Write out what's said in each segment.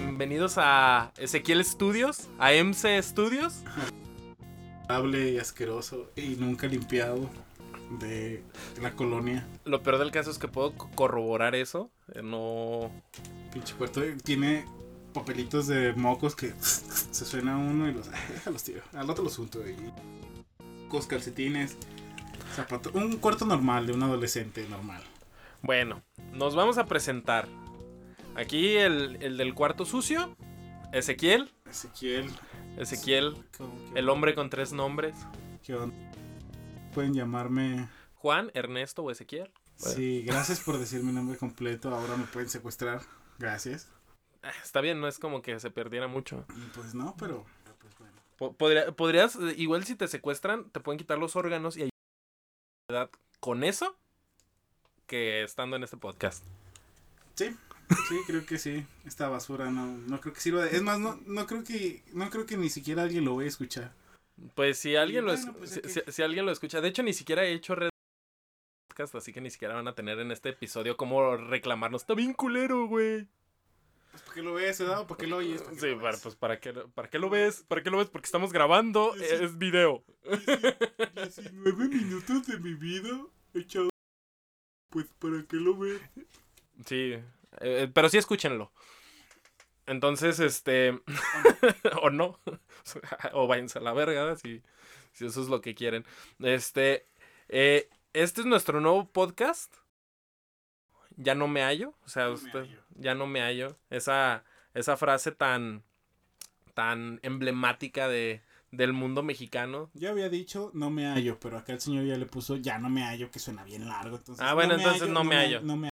bienvenidos a Ezequiel Studios, a MC Studios. Hable y asqueroso y nunca limpiado de la colonia. Lo peor del caso es que puedo co- corroborar eso. eh, No. Pinche cuarto tiene papelitos de mocos que se suena uno y los. Déjalos, tío. Al otro los junto y. Cos calcetines. Zapatos. Un cuarto normal de un adolescente normal. Bueno, nos vamos a presentar. Aquí el, el del cuarto sucio, Ezequiel. Ezequiel. Ezequiel, ¿cómo que- el hombre con tres nombres. ¿Qué onda? Pueden llamarme. Juan, Ernesto o Ezequiel. Bueno. Sí, gracias por decir mi nombre completo. Ahora me pueden secuestrar. Gracias. Ah, Está bien, no es como que se perdiera mucho. Pues no, pero. Pues bueno. Po- podría- podrías, eh, igual si te secuestran, te pueden quitar los órganos y hay edad con eso que estando en este podcast. Sí, sí, creo que sí. Esta basura no, no creo que sirva. de- Es más, no, no creo que, no creo que ni siquiera alguien lo vaya a escuchar. Pues si alguien lo pues, si, si- si alguien lo escucha, de hecho ni siquiera he hecho red podcast, así que ni siquiera van a tener en este episodio cómo reclamarnos. Está bien culero, güey. Pues, ¿Por qué lo ves, Edad? ¿Por qué lo oyes? ¿Por qué Sí, lo para, pues para qué, para qué lo ves, para qué lo ves, porque estamos grabando, es video. 19 minutos de mi vida echado. Pues, ¿para qué lo ves? Sí, eh, pero sí escúchenlo. Entonces, este, o no, o váyanse a la verga, si, si eso es lo que quieren. Este, eh, este es nuestro nuevo podcast. Ya no me hallo, o sea, No usted, hallo. ya no me hallo. Esa, esa frase tan, tan emblemática de, del mundo mexicano. Ya había dicho no me hallo, pero acá el señor ya le puso ya no me hallo, que suena bien largo. Entonces, Ah, bueno, entonces no me hallo. No me Ah,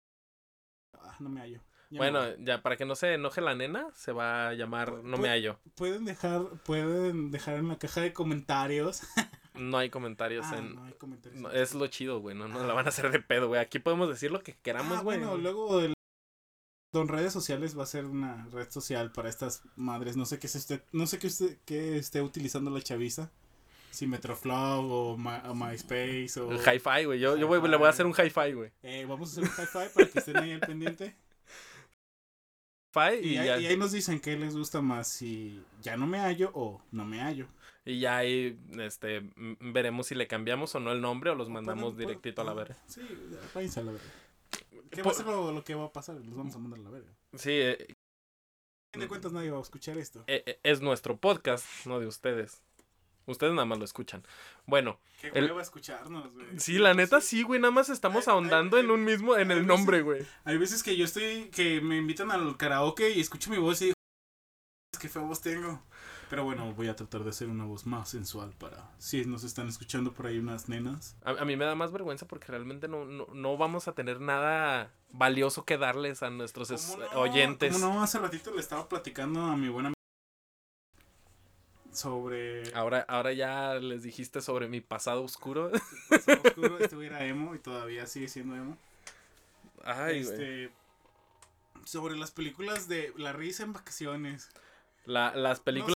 no me hallo. Ya Bueno, ya para que no se enoje la nena, se va a llamar No me hallo. pueden dejar, pueden dejar en la caja de comentarios. No hay comentarios Ah, en, no hay comentarios. No, es lo chido, güey. No, no la van a hacer de pedo, güey. Aquí podemos decir lo que queramos, Ah, güey. bueno, luego el... Don redes sociales va a ser una red social para estas madres. No sé qué es usted, no sé qué usted qué esté utilizando la chaviza. Si Metroflow o, Ma- o MySpace o El hi-fi, güey. Yo, yo le voy a hacer un hi-fi, güey. Eh, vamos a hacer un hi-fi para que estén ahí al pendiente. Y, y, ahí, y ahí nos dicen qué les gusta más, si ya no me hallo o no me hallo. y ya ahí este, veremos si le cambiamos o no el nombre o los mandamos Pueden- directito a la pueden- verga. Sí, ya, váyanse a la verga. ¿Qué va a ser lo, lo que va a pasar? Los vamos a mandar a la verga. Sí, eh, A fin de cuentas nadie va a escuchar esto. eh, eh, es nuestro podcast, no de ustedes. Ustedes nada más lo escuchan. Bueno, Qué el- hueva escucharnos, güey. sí, la neta sí, güey. Nada más estamos Ay, ay, ahondando en un mismo, en el nombre, güey. Hay veces que yo estoy, que me invitan al karaoke y escucho mi voz y digo, qué fea voz tengo. Pero bueno, voy a tratar de hacer una voz más sensual para, si nos están escuchando por ahí unas nenas. A, a mí me da más vergüenza porque realmente no, no, no vamos a tener nada valioso que darles a nuestros es- ¿Cómo no? oyentes. ¿Cómo no? Hace ratito le estaba platicando a mi buena sobre... Ahora, ahora ya les dijiste sobre mi pasado oscuro. pasado oscuro, este era emo y todavía sigue siendo emo. Ay, güey. este, sobre las películas de La risa en vacaciones. La- las películas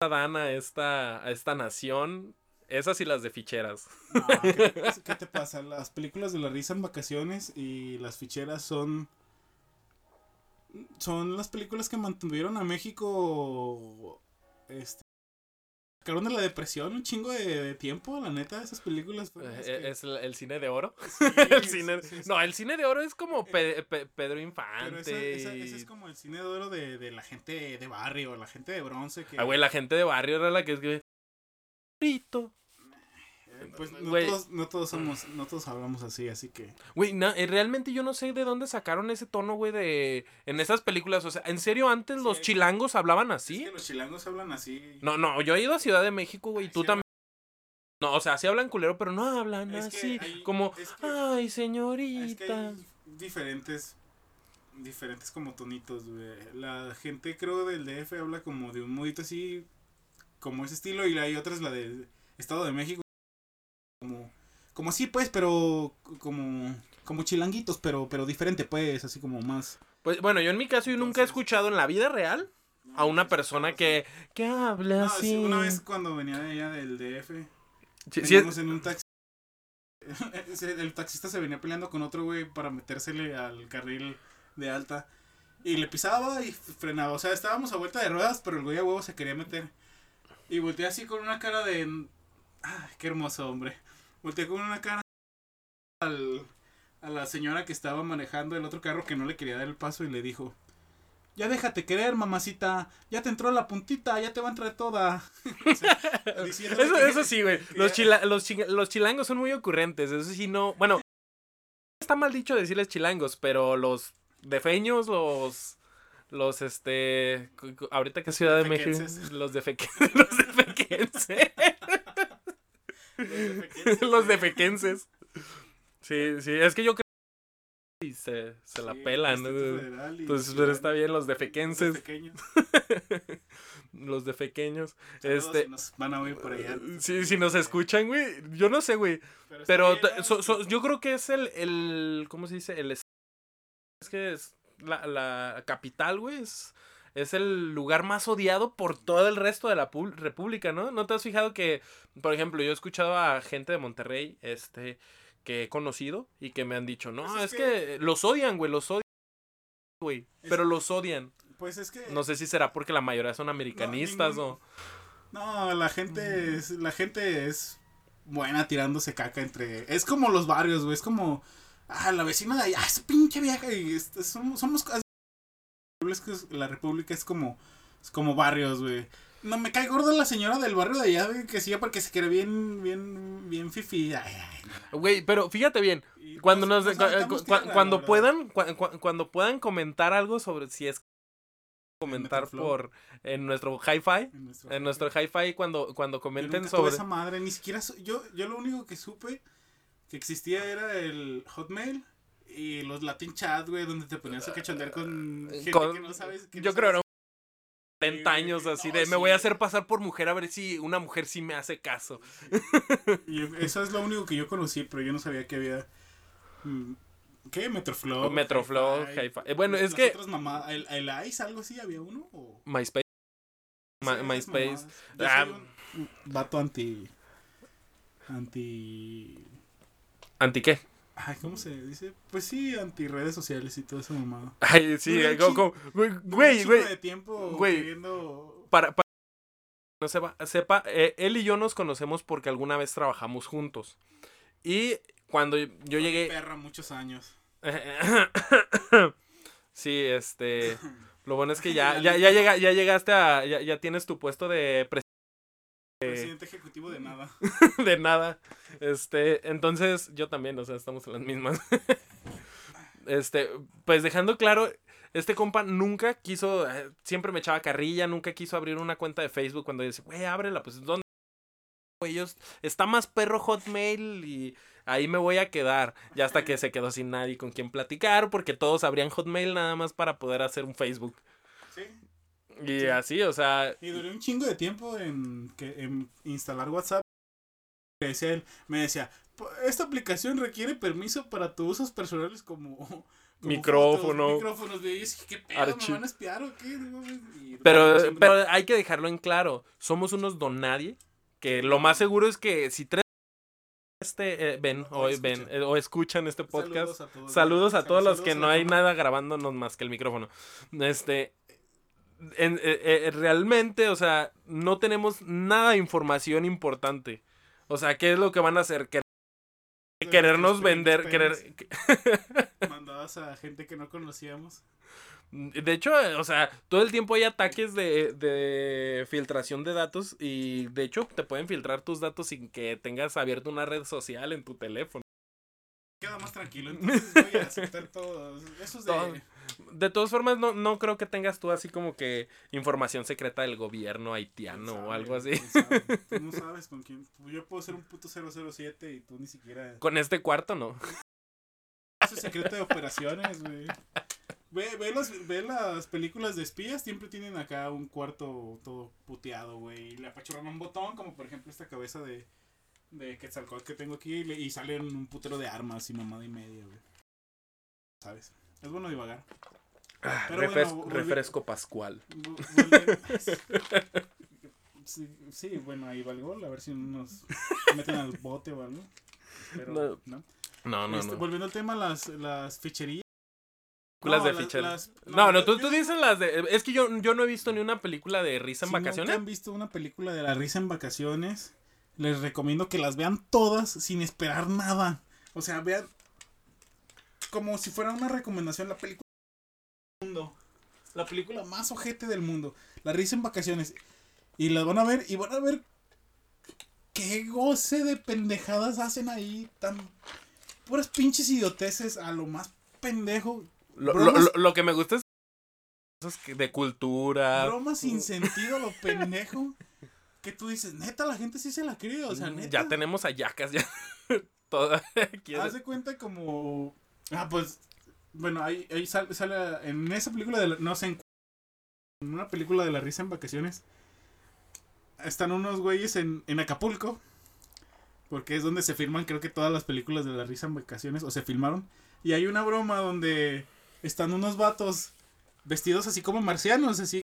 que dan a esta, a esta nación, esas y las de ficheras. No, ¿qué, te, pasa- qué te pasa? Las películas de la risa en vacaciones y las ficheras son. Son las películas que mantuvieron a México. Este. Sacaron de la depresión un chingo de, de tiempo, la neta, esas películas. Eh, que- Es el, el cine de oro. Sí, el cine, sí, sí. No, el cine de oro es como Pe- Pe- Pedro Infante. Pero ese, es como el cine de oro de, de la gente de barrio, la gente de bronce. Que, Ah, güey, la gente de barrio era la que escribe. Rito. Eh, pues no todos, no todos somos, no todos hablamos así, así que. Güey, na- eh, realmente yo no sé de dónde sacaron ese tono, güey, de... En esas películas, o sea, ¿en serio antes los Sí. chilangos hablaban Es así? que los chilangos hablan así. No, no, yo he ido a Ciudad de México, güey, y tú sí también. No, o sea, sí hablan culero, pero no hablan Es así, hay- como, es que- ay, Es que señorita. hay diferentes diferentes como tonitos, güey. La gente creo del DF habla como de un modito así como ese estilo y hay otras la del Estado de México como como así pues, pero como como chilanguitos, pero pero diferente pues, así como más Pues bueno, yo en mi caso yo nunca he escuchado en la vida real a una persona que, que hable No, así. sí, una vez cuando venía de allá del DF, Sí, en un taxi el taxista se venía peleando con otro güey para metérsele al carril de alta Y le pisaba y frenaba. O sea, estábamos a vuelta de ruedas, pero el güey a huevo se quería meter. Y volteé así con una cara de. Ay, qué hermoso hombre. Volteé con una cara al, a la señora que estaba manejando el otro carro que no le quería dar el paso y le dijo: Ya déjate querer, mamacita. Ya te entró la puntita, ya te va a entrar toda. O sea, diciéndole Eso, que- eso sí, güey. Los, chila- los, chi- los chilangos son muy ocurrentes. Eso sí, no. Bueno, está mal dicho decirles chilangos, pero los defeños, los. Los, este. Ahorita que es Ciudad de México. Los defequenses. Los defequenses. Los defequenses. Sí, sí. Es que yo creo que sí se, se la pelan. ¿no? Y Entonces, pero está bien, los Los defequenses. pequeños. los defequeños. Este. si nos van a oír por allá. Sí, si nos escuchan, güey. Yo no sé, güey. Pero bien, ¿no? so- so- yo creo que es el, el ¿cómo se dice? El es es que es la, la capital, güey, es, es el lugar más odiado por todo el resto de la república, ¿no? ¿No te has fijado que, por ejemplo, yo he escuchado a gente de Monterrey, este, que he conocido y que me han dicho, no, Pues es, es que... los odian, güey, los odian, güey, Es- pero los odian. Pues es que. No sé si será porque la mayoría son americanistas ninguno. o... No, la gente es, la gente es buena tirándose caca entre. Es como los barrios, güey. Es como. Ah, la vecina de allá, esa pinche vieja. Y somos. somos es que la república es como. Es como barrios, güey. No me cae gorda la señora del barrio de allá, güey, que sí, porque se quiere bien, bien, bien fifi. Güey, pero fíjate bien, Y Cuando nos, nos cu- aventamos cu- tierra, cuando verdad. puedan cua- cua- cuando puedan comentar algo sobre si es comentar por en nuestro hi-fi En nuestro, en nuestro hi-fi cuando cuando Yo comenten nunca tuve sobre esa madre, ni siquiera so- yo yo lo único que supe que existía era el Hotmail y los Latin Chat, güey, donde te ponías a cachondear con gente Con- que no sabes que no yo creo sabes- eran 40 Sí, años así no, de me voy a hacer pasar por mujer a ver si una mujer sí me hace caso. y eso es lo único que yo conocí, pero yo no sabía que había mm, ¿Qué? Metroflow. Metroflow, Hi-Fi. Eh, bueno, es que mamá- el, el Ice, algo así, había uno o MySpace MySpace. Yo Ah. soy un vato anti anti anti qué? Ay, ¿cómo se dice? Pues sí, anti redes sociales y todo eso mamado. Ay, sí, eh, güey, güey, güey, de tiempo güey. queriendo para, para- no sepa, sepa eh, él y yo nos conocemos porque alguna vez trabajamos juntos. Y cuando yo llegué perra muchos años. sí, este. Lo bueno es que ya, ya, ya, llega, ya llegaste a. Ya, ya tienes tu puesto de presidente Presidente ejecutivo de nada. de nada. Este. Entonces, yo también, o sea, estamos en las mismas. Este. Pues dejando claro. Este compa nunca quiso. eh, Siempre me echaba carrilla. Nunca quiso abrir una cuenta de Facebook. Cuando dice, güey, ábrela. Pues, ¿dónde? Ellos- está más perro Hotmail y ahí me voy a quedar. Ya hasta que se quedó sin nadie con quien platicar, porque todos abrían Hotmail nada más para poder hacer un Facebook. Sí. Y Sí. así, o sea, Y duré un chingo de tiempo en, que, en instalar WhatsApp. Me decía él, me decía, "Po- esta aplicación requiere permiso para tus usos personales como... como Micrófono. fotos, micrófonos, ¿qué pedo? ¿Me van a espiar o qué? Y- pero, siempre- pero hay que dejarlo en claro. Somos unos don nadie. Que lo más seguro es que si tres este eh, ven O escuchan. ven eh, o escuchan este podcast. Saludos a todos. Saludos a todos los que no hay nada grabándonos más que el micrófono. Este. En- eh, eh, realmente, o sea, no tenemos nada de información importante. O sea, ¿qué es lo que van a hacer? De querernos vender, querer. Mandadas a gente que no conocíamos. De hecho, o sea, todo el tiempo hay ataques de, de filtración de datos y de hecho te pueden filtrar tus datos sin que tengas abierto una red social en tu teléfono. Queda más tranquilo, entonces voy a aceptar todo. Eso es de... Todo. De todas formas, no, no creo que tengas tú así como que información secreta del gobierno haitiano ¿quién o algo así. Tú no sabes con quién. Yo puedo ser un puto 007 y tú ni siquiera. Con este cuarto, no. Eso es secreto de operaciones, güey. Ve, ve, los- ve las películas de espías, siempre tienen acá un cuarto todo puteado, güey. Y le apachurran un botón, como por ejemplo esta cabeza de, de Quetzalcóatl que tengo aquí, y, le- y salen un putero de armas y mamada y media, güey. ¿Sabes? Es bueno divagar. Refres- volvi- refresco pascual. Sí, sí, bueno, ahí va el gol, a ver si nos meten al bote o algo. Pero, No. ¿no? No, no, Este, no. Volviendo al tema, las, las ficherías. películas No, de las- no, no, tú, tú dices las de. Es que yo, yo no he visto ni una película de risa en Si vacaciones. nunca han visto una película de la risa en vacaciones, les recomiendo que las vean todas sin esperar nada. O sea, vean como si fuera una recomendación la película del mundo. La película más ojete del mundo. La risa en vacaciones. Y las van a ver y van a ver qué goce de pendejadas hacen ahí. Tan puras pinches idioteces a lo más pendejo. Lo, lo- bromas- lo- lo que me gusta es de cultura. Broma sin sentido, lo pendejo. Que tú dices, neta, la gente sí se la cree. O sea, neta. Mm, ya tenemos a yacas ya. Toda. Haz de cuenta como. Ah, pues. Bueno, ahí, ahí sale, sale. En esa película de. la- no sé. En una película de la risa en vacaciones. Están unos güeyes en, en Acapulco. Porque es donde se filman, creo que todas las películas de la risa en vacaciones. O se filmaron. Y hay una broma donde están unos vatos vestidos así como marcianos, así.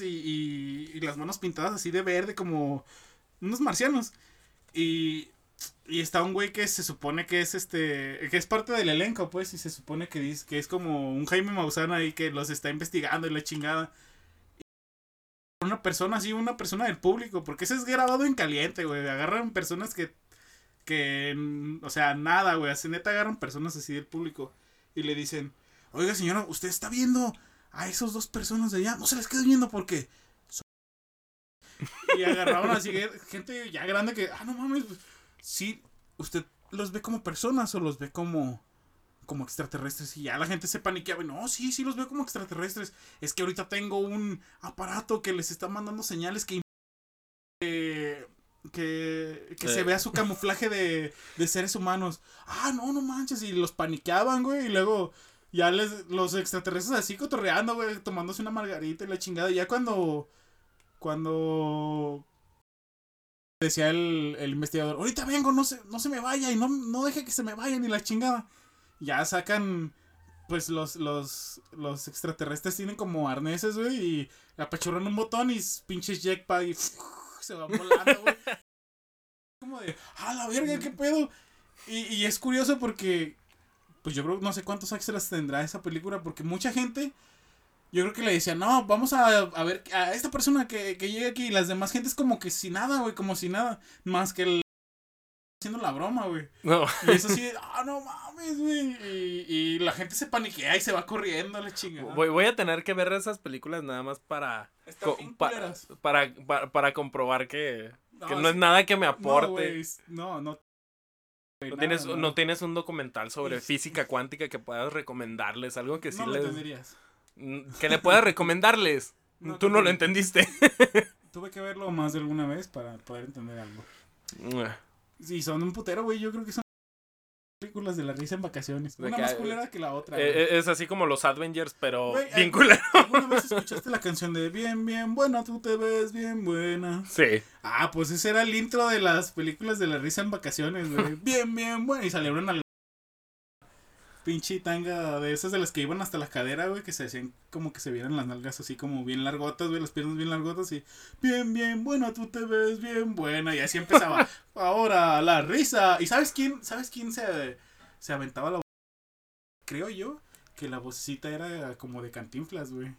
Y, y, y las manos pintadas así de verde, como unos marcianos. Y, y está un güey que se supone que es este. que es parte del elenco, pues. Y se supone que, dice, que es como un Jaime Maussan ahí que los está investigando y la chingada. Una persona así, una persona del público. Porque ese es grabado en caliente, güey. Agarran personas que. que. o sea, nada, güey. Así neta agarran personas así del público. Y le dicen: Oiga, señora, usted está viendo a esos dos personas de allá. No se les quede viendo porque. son-". Y agarraron así gente ya grande que. Ah, no mames. pues, Sí, usted los ve como personas o los ve como. como extraterrestres. Y ya la gente se paniqueaba. y, No, sí, sí los veo como extraterrestres. Es que ahorita tengo un aparato que les está mandando señales que. que, que, que se vea su camuflaje de, de seres humanos. Ah, no, no manches. Y los paniqueaban, güey. Y luego ya les, los extraterrestres así cotorreando, güey, tomándose una margarita y la chingada. Y ya cuando, cuando decía el, el investigador, ahorita vengo, no se, no se me vaya y no, no deje que se me vayan y la chingada. Ya sacan, pues los, los, los extraterrestres tienen como arneses, güey, y apachurran un botón y pinches jetpack y se van volando, güey. Como de, ah, la verga, qué pedo. Y, y es curioso porque, pues yo creo, no sé cuántos extras tendrá esa película, porque mucha gente, yo creo que le decía, no, vamos a, a ver a esta persona que, que llegue aquí, y las demás gentes como que sin nada, güey, como si nada, más que el haciendo la broma, güey. No. Y es así, de, ah, no mames, güey. Y, y la gente se paniquea y se va corriendo la chingada. Voy, voy a tener que ver esas películas nada más para. Pa- para, para, para comprobar que, que no sí. es nada que me No, aporte. güey, no, no. No, Nada, tienes, no tienes un documental sobre Es- física cuántica que puedas recomendarles, algo que sí no lo les... Mm, Que le puedas recomendarles. No, Tú no lo entendiste. Tuve que verlo más de alguna vez para poder entender algo. Mm, Sí, son un putero, güey. Yo creo que son películas de la risa en vacaciones. Una más culera que la otra. Eh, eh, es así como los Avengers, pero Güey, bien culero. ¿Alguna vez escuchaste la canción de Bien, bien buena, tú te ves bien buena? Sí. Ah, pues ese era el intro de las películas de la risa en vacaciones, güey. Bien, bien buena. Y salieron al pinche tanga de esas de las que iban hasta la cadera, güey, que se hacían como que se vieran las nalgas así como bien largotas, güey, las piernas bien largotas y bien, bien buena, tú te ves bien buena. Y así empezaba. Ahora, la risa. ¿Y sabes quién, sabes quién se, se aventaba la Creo yo que la vocecita era como de cantinflas, güey.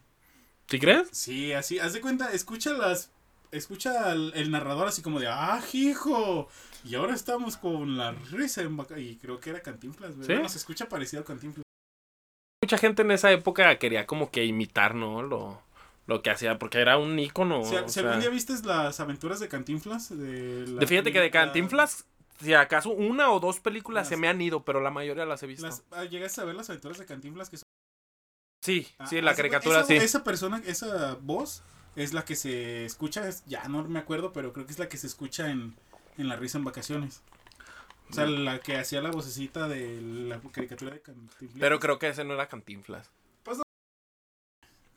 ¿Sí crees? Sí, así, haz de cuenta, escucha las. Escucha al- el, narrador así como de, ¡ah, hijo! Y ahora estamos con la risa en vaca. Y creo que era Cantinflas, güey. ¿Sí? Se escucha parecido a Cantinflas. Mucha gente en esa época quería como que imitar, ¿no? Lo, lo que hacía, porque era un ícono. si, o si sea, algún día viste las aventuras de Cantinflas, de la- de- fíjate que de la- Cantinflas, si acaso una o dos películas Las- se me han ido, pero la mayoría las he visto. las- ah, ¿Llegaste a ver las aventuras de Cantinflas? Que son, Sí, ah, sí, la de cuenta, caricatura esa, sí. Esa persona, esa voz es la que se escucha, es- ya no me acuerdo, pero creo que es la que se escucha en, en La Risa en Vacaciones. O sea, la que hacía la vocecita de la caricatura de Cantinflas. Pero creo que ese no era Cantinflas.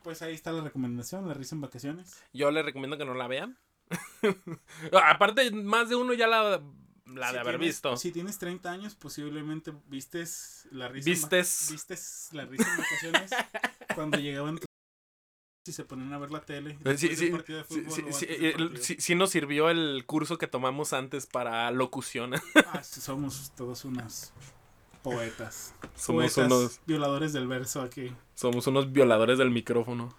Pues ahí está la recomendación, la risa en vacaciones. Yo les recomiendo que no la vean. Aparte, más de uno ya la, la Si de haber tienes- visto. Si tienes 30 años, posiblemente vistes la risa Vistes. vistes la risa en vacaciones cuando llegaban y se ponían a ver la tele. Eh, Sí, después sí, del partido de sí, fútbol sí, o sí, antes del eh, partido. sí- sí nos sirvió el curso que tomamos antes para locución. Ah, somos todos unas Poetas. Somos Poetas unos, violadores del verso aquí. somos unos violadores del micrófono.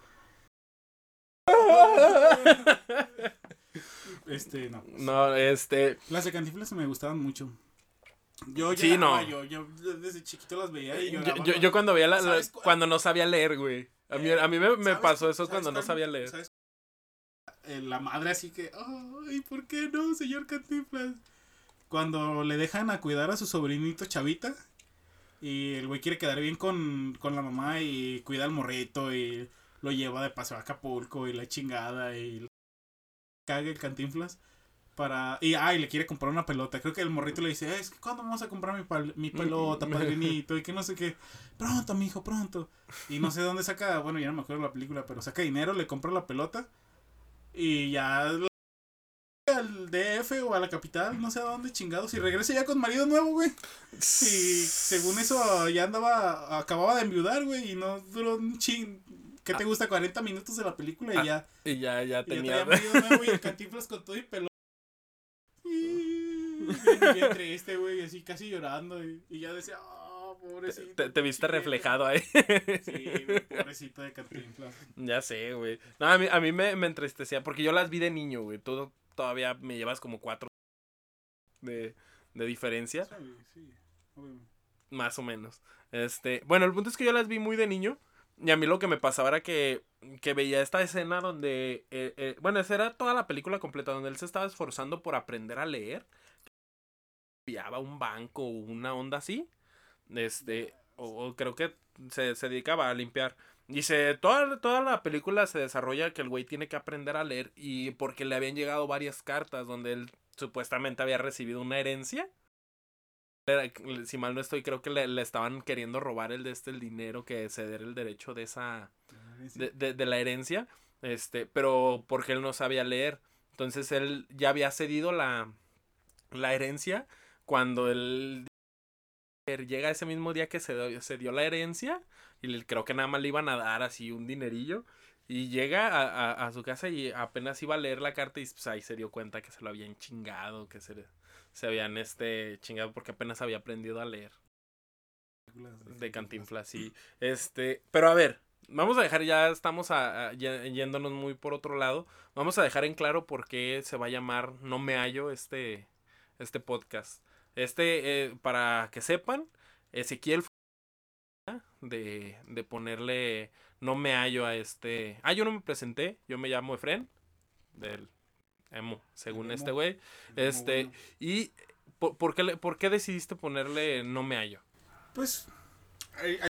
Este, no. No, este, Las de Cantinflas me gustaban mucho. Yo Sí, lloraba, no. yo, yo desde chiquito las veía y yo, lloraba. yo, yo cuando veía la, la- cuando no sabía leer, güey. A mí, a mí me, me ¿Sabes pasó eso cuando no sabía leer. ¿Sabes? Eh, La madre así que, ay, ¿por qué no, señor Cantinflas? Cuando le dejan a cuidar a su sobrinito Chavita y el güey quiere quedar bien con, con la mamá y cuida al morrito y lo lleva de paseo a Acapulco y la chingada y caga el Cantinflas para y ay le quiere comprar una pelota. Creo que el morrito le dice es que cuándo vamos a comprar mi, pal- mi pelota padrinito y que no sé qué. Pronto mijo pronto y no sé dónde saca bueno ya no me acuerdo la película pero saca dinero le compra la pelota. Y ya al DF o a la capital no sé a dónde chingados y regresa ya con marido nuevo güey. Y según eso ya andaba acababa de enviudar güey y no duró un ching ¿Qué te gusta? 40 minutos de la película y Ah, ya. Y ya, ya y ya tenía. marido nuevo y el cantinflas con todo y pelo. Bien, bien triste, güey, así casi llorando. Y, y ya decía, oh, pobrecito. Te, te viste chiquito". reflejado ahí. Sí, güey, pobrecito de cantinflas. Ya sé, güey. No, a mí, a mí me, me entristecía porque yo las vi de niño, güey. Tú todavía me llevas como cuatro de, de diferencia, Sí, sí, obviamente. más o menos. Este, bueno, el punto es que yo las vi muy de niño y a mí lo que me pasaba era que, que veía esta escena donde, eh, eh, bueno, esa era toda la película completa, donde él se estaba esforzando por aprender a leer. Enviaba un banco o una onda así. Este, o, o creo que se, se dedicaba a limpiar. Y se, toda, toda la película se desarrolla que el güey tiene que aprender a leer y porque le habían llegado varias cartas donde él supuestamente había recibido una herencia. Era- Si mal no estoy, creo que le, le estaban queriendo robar el de este el dinero que ceder el derecho de esa de, de- de la herencia, este, pero porque él no sabía leer. Entonces él ya había cedido la, la herencia cuando él llega ese mismo día que se, dio- se dio la herencia y le- creo que nada más le iban a dar así un dinerillo y llega a, a- a su casa y apenas iba a leer la carta y pues, ahí se dio cuenta que se lo habían chingado, que se, se habían este chingado porque apenas había aprendido a leer de Cantinflas, sí. Este, pero a ver, vamos a dejar, ya estamos a- yéndonos muy por otro lado. Vamos a dejar en claro por qué se va a llamar No me hallo este, este podcast. Este, eh, para que sepan, Ezequiel fue de, de ponerle No me hallo a este. Ah, yo no me presenté, yo me llamo Efren, del Emo, según Emo. este güey. Este, y ¿por, por qué, ¿por qué decidiste ponerle No me hallo? Pues, hay, hay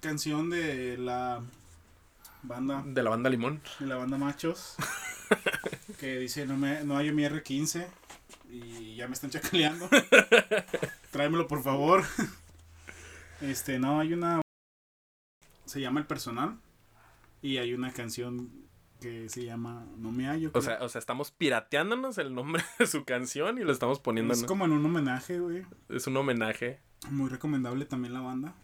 canción de la banda, De la banda Limón. de la banda Machos, que dice, no, me, no hay mi R15 y ya me están chacaleando. Tráemelo, por favor. Este, no, hay una... Se llama El Personal y hay una canción que se llama No me hallo. O sea, o sea, estamos pirateándonos el nombre de su canción y lo estamos poniendo. es en- como en un homenaje, güey. Es un homenaje. Muy recomendable también la banda.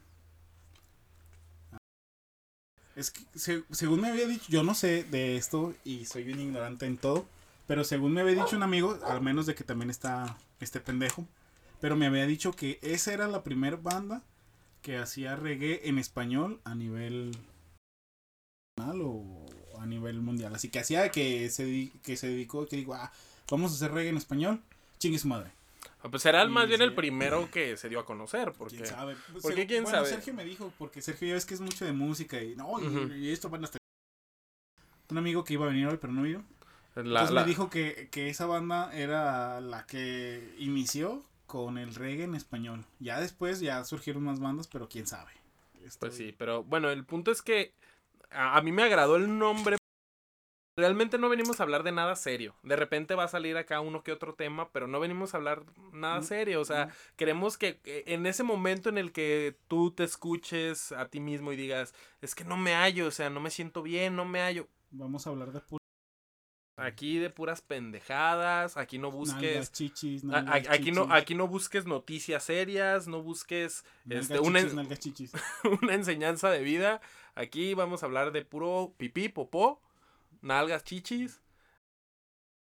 Es que, se- según me había dicho, yo no sé de esto y soy un ignorante en todo, pero según me había dicho un amigo, al menos de que también está este pendejo, pero me había dicho que esa era la primera banda que hacía reggae en español a nivel nacional o a nivel mundial. Así que hacía que se, que se dedicó, que digo, ah, vamos a hacer reggae en español, chingue su madre. Ah, Pues Y más bien el primero que se dio a conocer. Porque ¿Quién sabe? Pues, ¿Por qué seg- quién bueno, sabe? Sergio me dijo, porque Sergio ya ves que es mucho de música y no, y, Ujú. y esto van a estar. Un amigo que iba a venir hoy, pero no vino. La, Entonces la- me dijo que, que esa banda era la que inició con el reggae en español. Ya después ya surgieron más bandas, pero quién sabe. Pues sí, pero bueno, el punto es que a, a mí me agradó el nombre. Realmente no venimos a hablar de nada serio. De repente va a salir acá uno que otro tema, pero no venimos a hablar nada No, serio. O sea, no. queremos que en ese momento en el que tú te escuches a ti mismo y digas, es que no me hallo, o sea, no me siento bien, no me hallo. Vamos a hablar de Aquí de puras pendejadas, aquí no busques... nalgas, chichis, nalgas, aquí no, chichis, aquí no busques noticias serias, no busques este, una, chichis, nalgas, chichis. una enseñanza de vida. Aquí vamos a hablar de puro pipí, popó, nalgas, chichis,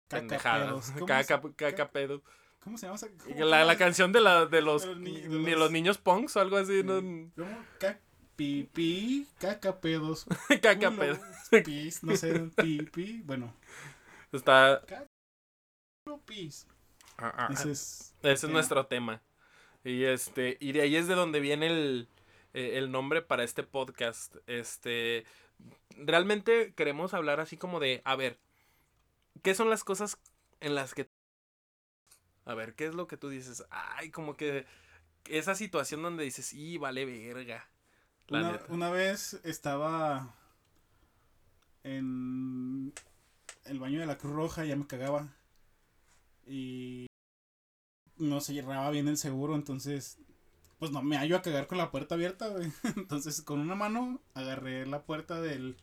Caca, pendejadas, pedos. ¿Cómo caca, se- caca, pedo. ¿Cómo se llama esa? La, la canción de, la, de, los, De los ni- de los- los niños punks o algo así. ¿no? ¿Cómo? Ca- Pipí, caca pedos. Caca culo, pedo. Pis, no sé, pipí. Bueno, Está. pis. ah, ah, Ese es. Ese es nuestro tema. Y este, y de ahí es de donde viene el, eh, el nombre para este podcast. Este, realmente queremos hablar así como de, a ver, ¿qué son las cosas en las que... A ver, ¿qué es lo que tú dices? Ay, como que esa situación donde dices, y vale verga. Una, una vez estaba en el baño de la Cruz Roja, ya me cagaba. Y no se cerraba bien el seguro, entonces pues no me hallo a cagar con la puerta abierta, güey. Entonces con una mano agarré la puerta del,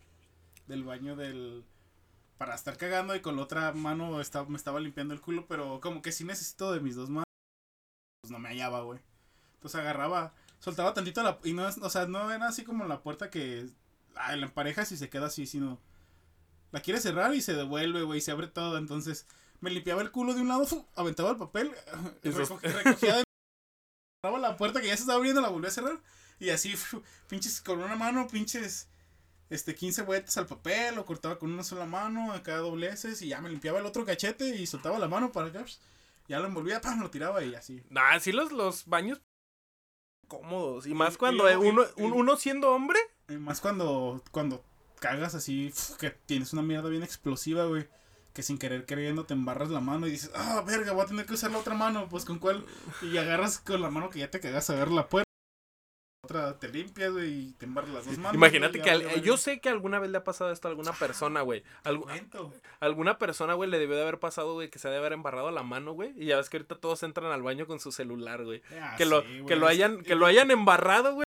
del baño del... Para estar cagando y con la otra mano estaba, me estaba limpiando el culo, pero como que sí necesito de mis dos manos. Pues no me hallaba, güey. Entonces agarraba, soltaba tantito la... Y no o sea, no era así como la puerta que... Ah, la emparejas y se queda así, sino... La quiere cerrar y se devuelve, güey, se abre todo. Entonces me limpiaba el culo de un lado, aventaba el papel, reco- recogía de... Cerraba la puerta que ya se estaba abriendo, la volví a cerrar. Y así, pinches, con una mano, pinches... Este, 15 vueltas al papel, lo cortaba con una sola mano, acá dobleces, y ya me limpiaba el otro cachete y soltaba la mano para acá. Ya lo envolvía, pam, lo tiraba y así. Nah, sí los, los baños cómodos. Y más cuando y luego- uno, y- un- uno siendo hombre. Y más cuando, cuando cagas así, que tienes una mierda bien explosiva, güey. Que sin querer queriendo te embarras la mano y dices, ah, verga, voy a tener que usar la otra mano. Pues con cuál. Y agarras con la mano que ya te cagas a ver la puerta. Otra te limpias, güey, y te embarras las dos manos. Imagínate güey, que al- valió yo sé que alguna vez le ha pasado esto a alguna persona, güey. Alguna persona, güey, le debió de haber pasado, güey, que se ha de haber embarrado la mano, güey. Y ya ves que ahorita todos entran al baño con su celular, güey. Ah, Que lo, que lo hayan, que lo hayan embarrado, güey.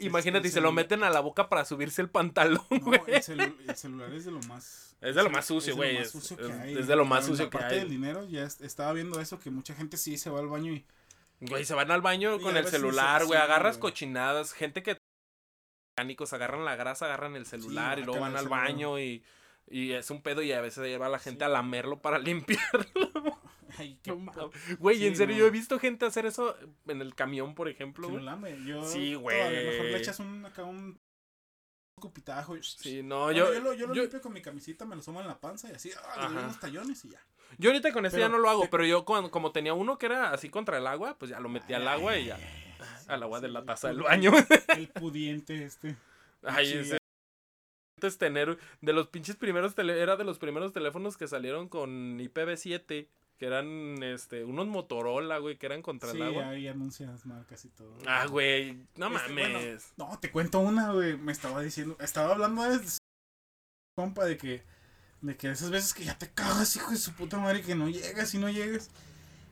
Imagínate, y se lo meten a la boca para subirse el pantalón, No, el, celu- el celular es de lo más. Es de lo más sucio, güey, es- de lo más sucio que hay. del dinero, ya est- estaba viendo eso, que mucha gente sí se va al baño y. Güey, se van al baño Y con el celular, güey. Agarras cochinadas, gente que mecánicos agarran la grasa, agarran el celular y luego van al baño y, y es un pedo y a veces lleva a la gente a lamerlo para limpiarlo. Ay, qué No. Güey, Sí, en serio, no. yo he visto gente hacer eso en el camión, por ejemplo, lo güey. lame. Yo Sí, todavía mejor güey. le echas un, acá un cupitajo y... Sí, no, Bueno, yo, yo, lo, yo lo yo, limpio con mi camisita, me lo sumo en la panza y así, ah, le doy Ajá. unos tallones y ya. yo ahorita con este ya no lo hago, te- pero yo cuando, como tenía uno que era así contra el agua, pues ya lo metí al agua y ya. Al agua de Sí, la taza del baño. El pudiente este. Ay, Sí, ese. Antes tener de los pinches primeros tele, era de los primeros teléfonos que salieron con IPv7, que eran este unos Motorola, güey, que eran contra Sí, el agua. ahí anuncias marcas y todo. Ah, güey, no Este, mames. bueno, No, te cuento una, güey. Me estaba diciendo, estaba hablando de compa de que, de que esas veces que ya te cagas, hijo de su puta madre, que no llegas y no llegas.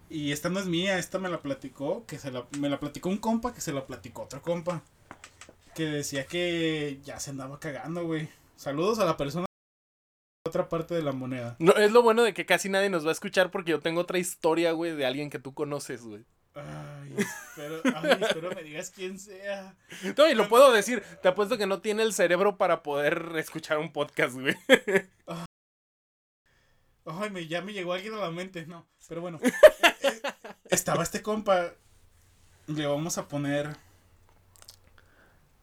Y esta no es mía, esta me la platicó, que se la, me la platicó un compa, que se la platicó otro compa. Que decía que ya se andaba cagando, güey. Saludos a la persona de otra parte de la moneda. No, es lo bueno de que casi nadie nos va a escuchar porque yo tengo otra historia, güey, de alguien que tú conoces, güey. Ay, espero, ay, espero me digas quién sea. No, y lo puedo decir, te apuesto que no tiene el cerebro para poder escuchar un podcast, güey. Ay, me, ya me llegó alguien a la mente, no. Pero bueno. estaba este compa. Le vamos a poner.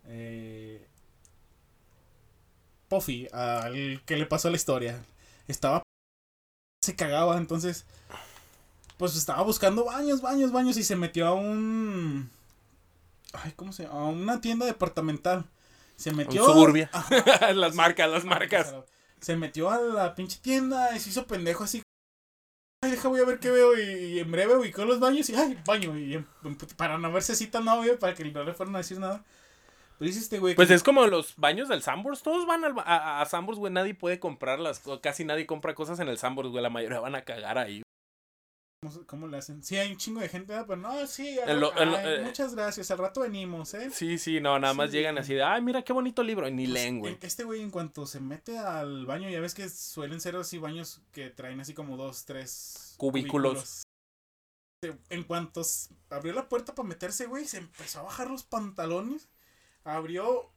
Eh, Puffy, al que le pasó la historia. Estaba. Se cagaba, entonces. Pues estaba buscando baños, baños, baños. Y se metió a un. Ay, ¿cómo se llama? A una tienda departamental. Se metió. suburbia. Ajá. las marcas, las marcas. Se metió a la pinche tienda y se hizo pendejo así. Ay, deja, voy a ver qué veo. Y, y en breve ubicó los baños y, ay, baño. Y para no verse así tan obvio, para que no le fueran a decir nada. Pero dice este güey. Pues que- es como los baños del Sambors, todos van al a, a Sambors, güey, nadie puede comprar las co- casi nadie compra cosas en el Sambors, güey, la mayoría van a cagar ahí. ¿cómo, cómo le hacen? Sí, hay un chingo de gente, ¿verdad? pero no, sí. Lo- ay, eh, muchas gracias. Al rato venimos, ¿eh? Sí, sí, no, nada más Sí. llegan así de, ay, mira qué bonito libro, y ni Pues, leen, güey. Este güey, en cuanto se mete al baño, ya ves que suelen ser así baños que traen así como dos, tres Cubículos. Se- En cuanto abrió la puerta para meterse, güey, se empezó a bajar los pantalones. Abrió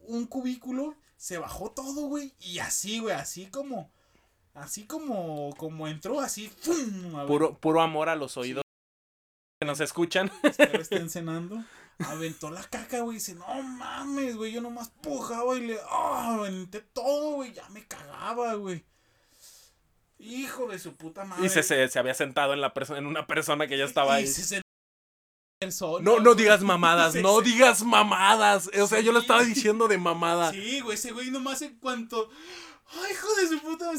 un cubículo, se bajó todo, güey. Y así, güey, así como. Así como, como entró, así. ¡fum! Puro, puro amor a los oídos que nos escuchan. espero estén cenando. Aventó la caca, güey. Dice, no mames, güey. Yo nomás pujaba y le. ¡Ah! aventé todo, güey. Ya me cagaba, güey. Hijo de su puta madre. Y se, se, se había sentado en, la en una persona que ya estaba Y ahí. se No, no digas mamadas, no digas mamadas. O sea, yo lo estaba diciendo de mamada. Sí, güey, ese güey nomás en cuanto. Ay, hijo de su puta.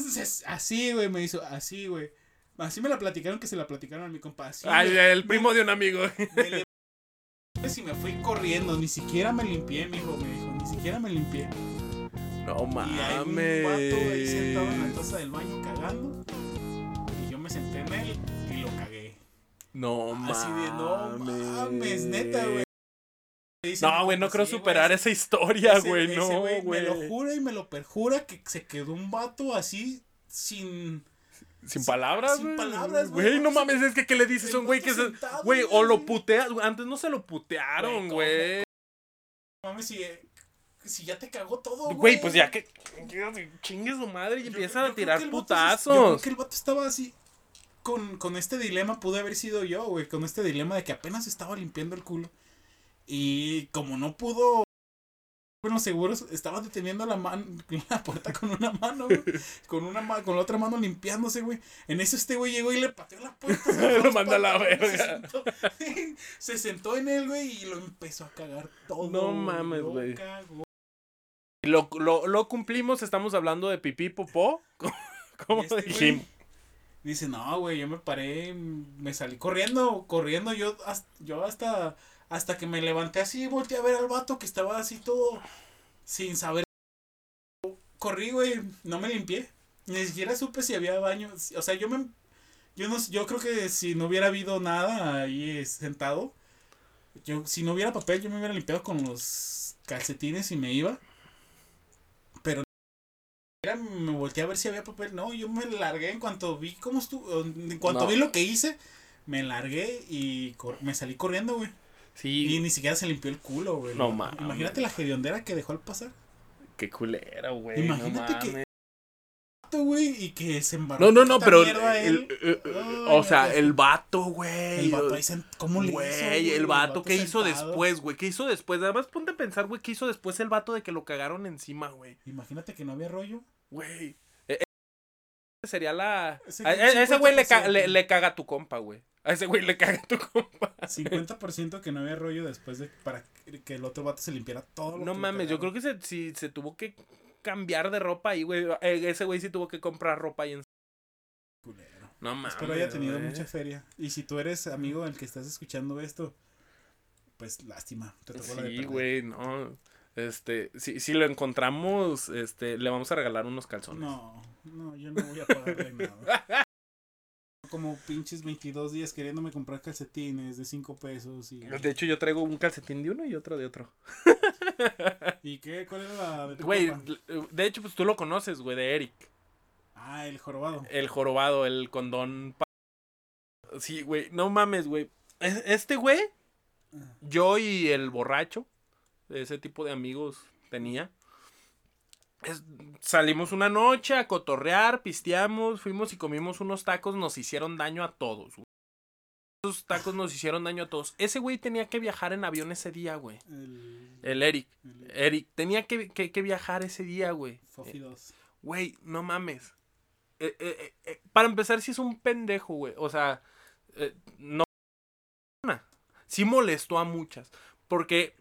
Así, güey, me hizo. Así, güey. Así me la platicaron que se la platicaron a mi compa. Así, Ay, el primo de un amigo. Me levanté y me fui corriendo. Ni siquiera me limpié, mi hijo. Me dijo, ni siquiera me limpié. No Y hay un vato ahí sentado en la taza del baño cagando. Y yo me senté en él. No mames. Así de, no mames, neta, güey. No, güey, no creo güey, superar esa historia, güey. No, Me güey. lo jura y me lo perjura que se quedó un vato así sin. Sin palabras, sin güey. palabras, güey. Güey, no mames, es que ¿qué le dices a un güey que sentado, Güey, o güey. lo puteas. Antes no se lo putearon, Güey, güey. Mames, si, si ya te cagó todo. Güey, pues ya que. Chingue su madre y yo a tirar putazos. Yo creo que el vato estaba así. Con, con este dilema pude haber sido yo, güey. Con este dilema de que apenas estaba limpiando el culo. Y como no pudo. Bueno, seguros, estaba deteniendo la mano, la puerta con una mano, güey. Con una ma- con la otra mano limpiándose, güey. En eso este güey llegó y le pateó la puerta. Lo los a la Se sentó, se sentó en él, güey, y lo empezó a cagar todo. No mames, güey. Lo, lo, lo cumplimos, estamos hablando de pipí popó. ¿Cómo este dijimos? Dice, no, güey, yo me paré, me salí corriendo, corriendo, yo hasta, yo hasta, hasta que me levanté así, volteé a ver al vato que estaba así todo, sin saber. Corrí, güey, no me limpié, ni siquiera supe si había baño, o sea, yo me, yo no, yo creo que si no hubiera habido nada ahí sentado, yo, si no hubiera papel, yo me hubiera limpiado con los calcetines y me iba. Me volteé a ver si había papel. No, yo me largué en cuanto vi cómo estuvo. En cuanto No. vi lo que hice, me largué y cor- me salí corriendo, güey. Y Sí, ni siquiera se limpió el culo, güey. No mames. Imagínate la hediondera que dejó al pasar. qué culera, güey. Imagínate no que-. Güey, y que se embarró. No, no, no, pero. el- él. eh, Ay, o sea, el vato, güey. El vato ahí sent- ¿Cómo le hizo? Güey, el vato, ¿qué hizo después, güey? ¿Qué hizo después? Además, ponte a pensar, güey, ¿qué hizo después el vato de que lo cagaron encima, güey? Imagínate que no había rollo. Güey. Eh, eh, sería la. Ese a- a ese güey le, ca- 50%. le, le caga a tu compa, güey. A ese güey le caga a tu compa. 50% que no había rollo después de para que el otro vato se limpiara todo. lo No que mames, yo creo que se, si se tuvo que cambiar de ropa ahí, güey. Eh, Ese güey sí tuvo que comprar ropa ahí en. Culero. No mames. Espero haya tenido güey. mucha feria. Y si tú eres amigo del que estás escuchando esto, pues lástima. Te tocó la de Sí, güey, no. Este, si, si lo encontramos, este, le vamos a regalar unos calzones. No, no, yo no voy a pagarle nada. Como pinches 22 días queriéndome comprar calcetines de 5 pesos y... De hecho, yo traigo un calcetín de uno y otro de otro. ¿Y qué? ¿Cuál era la de tu Güey, compa? de hecho, pues tú lo conoces, güey, de Eric. Ah, el jorobado. El jorobado, el condón. Sí, güey, no mames, güey. Es- Este güey, yo y el borracho, ese tipo de amigos tenía. Es- salimos una noche a cotorrear, pisteamos, fuimos y comimos unos tacos, nos hicieron daño a todos. güey. Esos tacos nos hicieron daño a todos. Ese güey tenía que viajar en avión ese día, güey. El, El Eric. el Eric, tenía que, que- que viajar ese día, güey. Fofi 2. Güey, no mames. Eh, eh, eh, para empezar, sí es un pendejo, güey. O sea, no. Sí molestó a muchas. Porque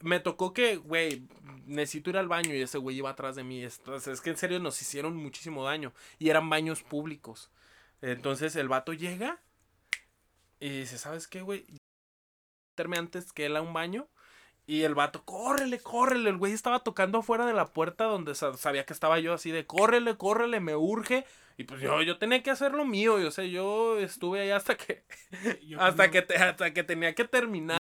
me tocó que, güey, necesito ir al baño y ese güey iba atrás de mí. Entonces, es que en serio nos hicieron muchísimo daño. Y eran baños públicos. Entonces el vato llega y dice, ¿sabes qué, güey? Meterme antes que él a un baño. Y el vato, córrele, córrele. El güey estaba tocando afuera de la puerta donde sa- sabía que estaba yo así de, córrele, córrele, me urge. Y pues yo, yo tenía que hacer lo mío. Yo sé, yo estuve ahí hasta que, hasta que, te- hasta que tenía que terminar.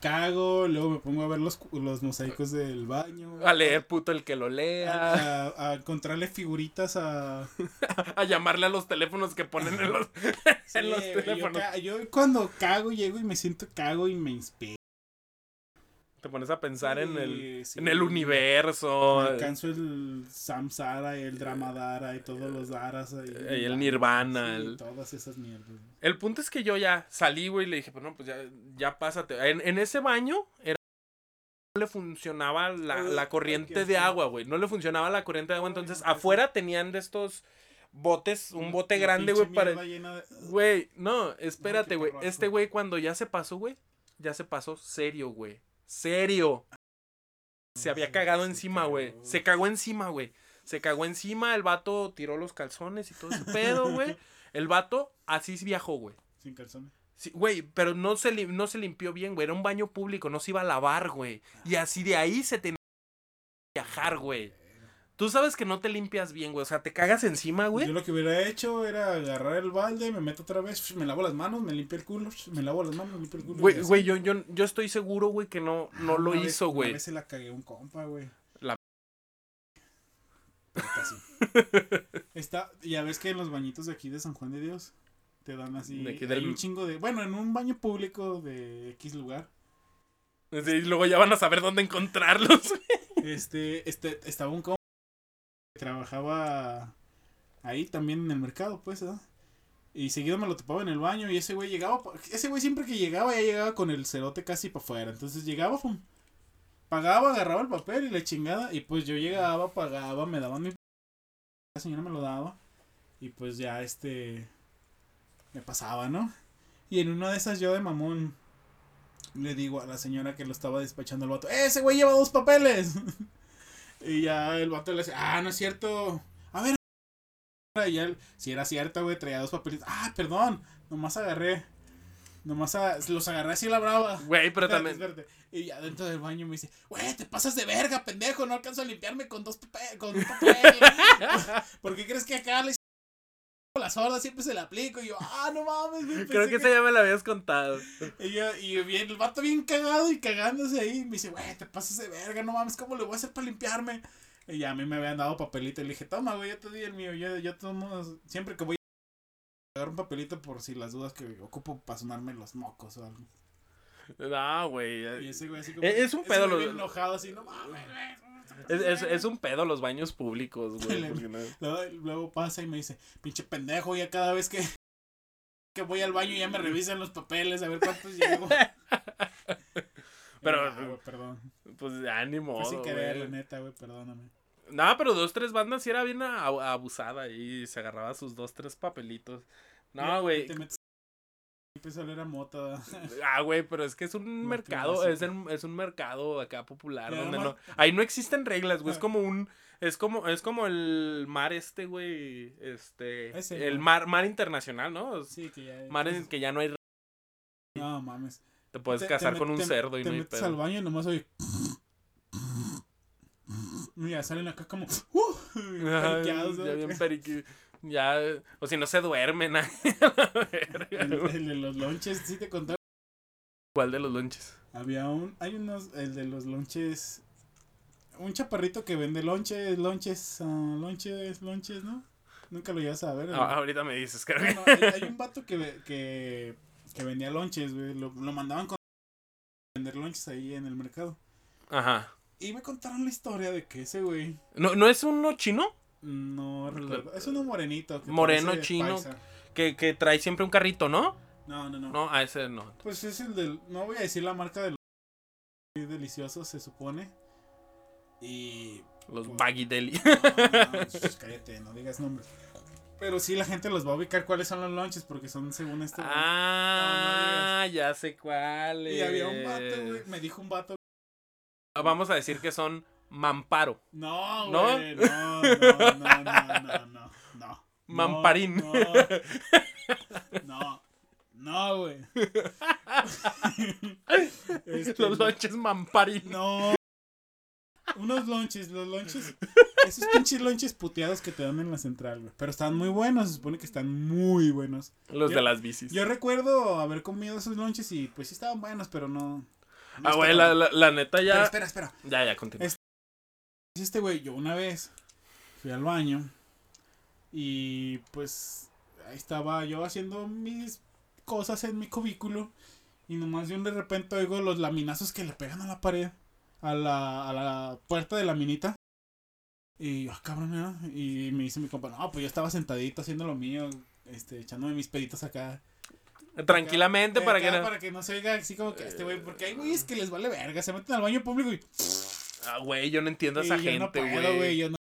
Cago, luego me pongo a ver los, los mosaicos del baño. A leer puto el que lo lea. A, a encontrarle figuritas a... A llamarle a los teléfonos que ponen en los, Sí, en los yo, teléfonos. ca- yo cuando cago llego y me siento cago y me inspiro. Te pones a pensar en el, Sí, en el universo. Alcanzo el Samsara y el Dramadara y todos los Daras. Y el Nirvana, Sí, el- todas esas mierdas. El punto es que yo ya salí, güey, y le dije, pues no, pues ya, ya pásate. En, en ese baño era no le funcionaba la, la corriente de agua, güey. No le funcionaba la corriente de agua. Entonces, afuera tenían de estos botes, un bote grande, güey, para. de- Güey, no, espérate, güey. Este güey, cuando ya se pasó, güey, ya se pasó serio, güey. Serio. Se había cagado encima, güey. Se cagó encima, güey. Se cagó encima, el vato tiró los calzones y todo ese pedo, güey. El vato así viajó, güey. Sin calzones. Sí, güey, pero no se, lim- no se limpió bien, güey. Era un baño público, no se iba a lavar, güey. Y así de ahí se tenía que viajar, güey. Tú sabes que no te limpias bien, güey. O sea, te cagas encima, Yo güey. lo que hubiera hecho era agarrar el balde, me meto otra vez, me lavo las manos, me limpio el culo, me lavo las manos, me limpio el culo. Güey, güey, yo, yo, yo estoy seguro, güey, que no, no Ah, lo una vez- hizo, güey. vez se la cagué a un compa, güey. La- Pero casi. Está, ya ves que en los bañitos de aquí de San Juan de Dios te dan así. De aquí hay del- un chingo de. Bueno, en un baño público de X lugar. Y luego ya van a saber dónde encontrarlos. Este, este, estaba un compa trabajaba ahí también en el mercado, pues, ¿verdad? Y seguido me lo topaba en el baño y ese güey llegaba, ese güey siempre que llegaba ya llegaba con el cerote casi para afuera. Entonces llegaba, pagaba, agarraba el papel y la chingada y pues yo llegaba, pagaba, me daban mi... La señora me lo daba y pues ya este... Me pasaba, ¿no? Y en una de esas yo de mamón le digo a la señora que lo estaba despachando el vato, "Eh, ese güey lleva dos papeles. y ya el vato le dice, ah, no es cierto. A ver. Y él, si era cierto, güey, traía dos papelitos. Ah, perdón, nomás agarré. Nomás a- los agarré así la brava. Güey, pero Espérate, también. espérate. Y ya dentro del baño me dice, güey, te pasas de verga, pendejo, no alcanzo a limpiarme con dos papeles, con un papel. ¿Por qué crees que acá le la sorda siempre se la aplico? Y yo, ah, no mames, güey. Creo que ese ya me lo habías contado. y, yo, y bien, el vato bien cagado y cagándose ahí. Me dice, güey, te pasas de verga, no mames, ¿cómo le voy a hacer para limpiarme? Y ya a mí me habían dado papelito. Y le dije, toma, güey, yo te di el mío. Yo, yo tomo, siempre que voy a agarrar un papelito por si las dudas que ocupo para sonarme los mocos o algo. No, güey. Y ese güey así como. Es- un pedo lo- enojado así, no mames, güey. Es, es, es un pedo los baños públicos, güey. No- Luego, luego pasa y me dice, pinche pendejo, ya cada vez que, que voy al baño ya me revisan los papeles a ver cuántos llevo. Pero- perdón. Pues ánimo. Fue sin querer, la neta, güey, perdóname. No, pero dos, tres bandas sí era bien abusada y se agarraba sus dos, tres papelitos. No, güey. Te metes. Empieza a oler a mota. Ah, güey, pero es que es un No, mercado, es, en- es un mercado acá popular Ya, donde no, ahí no existen reglas, güey, es Ah. como un, es como, es como el mar este, güey, este, Ese, el mar, mar internacional, ¿no? Sí, que ya. Mar en que ya no hay, No mames. te puedes Te- casar con un te- cerdo y no hay metes pedo. al baño y nomás oye. Mira, salen acá como. ¡Uh! Ajá, ya bien periqui- ya, o si no se duermen, El, de los lonches, sí te conté. ¿Cuál de los lonches? Había un. Hay unos. El de los lonches. Un chaparrito que vende lonches, lonches, ah, lonches, lonches, ¿no? Nunca lo llegas a ver. Ah, ahorita me dices, creo hay, hay un vato que, que, que vendía lonches, güey. Lo, lo mandaban con vender lonches ahí en el mercado. Ajá. Y me contaron la historia de que ese güey. ¿No, ¿No es uno chino? No recuerdo. Es uno morenito. que Moreno, chino. paisa. Que, que trae siempre un carrito, ¿no? No, no, no, No, a ese no. Pues es el del. No voy a decir la marca del. Muy delicioso, se supone. Y. Los Pues- Baggy Deli. No, no, sh, cállate, no digas nombres. Pero sí, la gente los va a ubicar cuáles son los lunches, porque son según este. ah, ya sé cuál y había un vato, güey. Me dijo un vato. Vamos a decir que son Mamparo. No, ¿No? güey. No, no, no, no, no, no. no. Mamparín. No. No. No, güey. Este, Los lonches Mamparín. No. Unos lonches, los lonches. Esos pinches lonches puteados que te dan en la central, güey. Pero están muy buenos, se supone que están muy buenos. Los Yo- de las bicis. Yo recuerdo haber comido esos lonches y pues sí estaban buenos, pero no. no ah, güey, la, la, la neta Pero ya. espera, espera. Ya, ya, continúa. Es- Este güey, yo una vez fui al baño y pues ahí estaba yo haciendo mis cosas en mi cubículo Y nomás yo de repente oigo los laminazos que le pegan a la pared, a la, a la puerta de la minita. Y yo, ah, cabrón, ¿no? Y me dice mi compa, no, pues yo estaba sentadito haciendo lo mío, este, echándome mis peditos acá. Tranquilamente Acá, para acá que no. Para que no se oiga así como que este güey, porque hay güeyes que les vale verga, se meten al baño público y. Ah, güey, yo no entiendo a esa y no gente, güey. Yo no.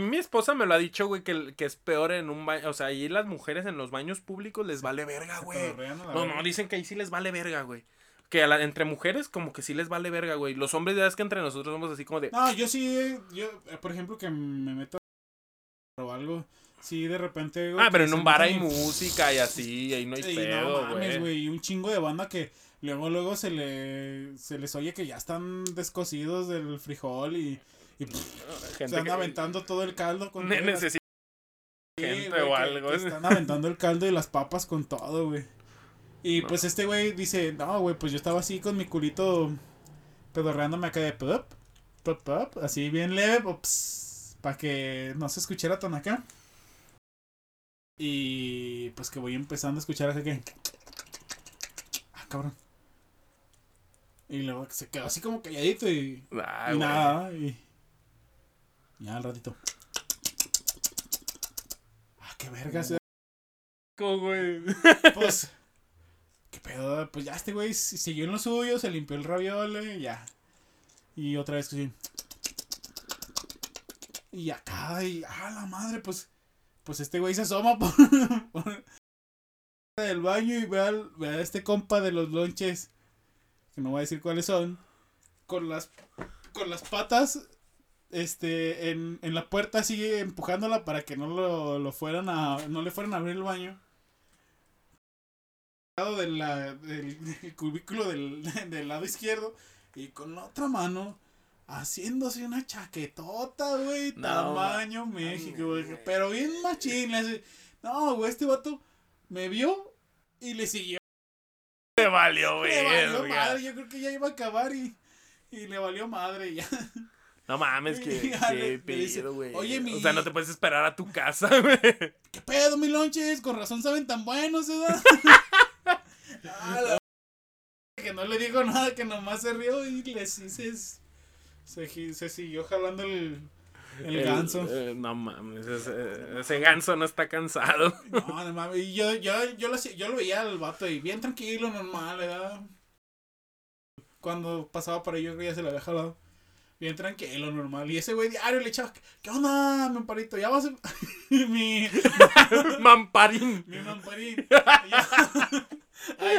Mi esposa me lo ha dicho, güey, que, que es peor en un baño. O sea, ahí las mujeres en los baños públicos les vale verga, güey. No, no, dicen que ahí sí les vale verga, güey. Que a la- entre mujeres, como que sí les vale verga, güey. Los hombres, ya es que entre nosotros somos así como de. No, yo sí, yo, eh, por ejemplo, que me meto o algo, sí, de repente... Ah, pero en un bar hay y- música y así, ahí no hay y pedo, no mames, güey. güey, y un chingo de banda que luego, luego se le, se les oye que ya están descosidos del frijol y, y pff, se Gente están que aventando todo el caldo con ne- Sí, gente güey, o que- algo. que están aventando el caldo y las papas con todo, güey. Y No. pues este güey dice, no, güey, pues yo estaba así con mi culito pedorreándome acá de pop, pop, pop, así bien leve, para que no se escuchara tan acá. Y pues que voy empezando a escuchar acá que... Ah, cabrón. Y luego se quedó así como calladito y... Y nada, y... Ya al ratito. Ah, qué verga, se ¿Cómo, güey? pues. ¿Qué pedo? Pues ya este güey siguió en lo suyo, se limpió el raviole y ya. Y otra vez que. Y acá, y. ¡Ah, la madre! Pues. Pues este güey se asoma por. por del baño y ve, al, ve a este compa de los lonches. Que no voy a decir cuáles son. Con las. Con las patas. Este. En, en la puerta sigue empujándola para que no lo, lo fueran a. No le fueran a abrir el baño lado de la- del, del cubículo del, del lado izquierdo y con la otra mano haciéndose una chaquetota, güey, No, tamaño México, güey, pero bien machín, le hace, no, güey, este vato me vio y le siguió, Valió, le valió madre, yo creo que ya iba a acabar y, y le valió madre ya, No mames, que, dice, pedo, güey. "Oye, mi- O sea, no te puedes esperar a tu casa, güey. ¿qué pedo, mi lonches? Con razón saben tan buenos, ¿verdad? Ah, la- que no le digo nada, que nomás se rió y le sí se, se siguió jalando el, el ganso. eh, no mames, ese, ese ganso no está cansado. No, no mames. Y yo, yo, yo, lo, yo lo veía al vato y bien tranquilo, normal, ¿verdad? Cuando pasaba por ahí, yo creía que se lo había jalado. Bien tranquilo, normal. Y ese güey diario le echaba, ¿qué onda, mi amparito? Ya vas a... mi, Mamparín. mi mamparín. Ay,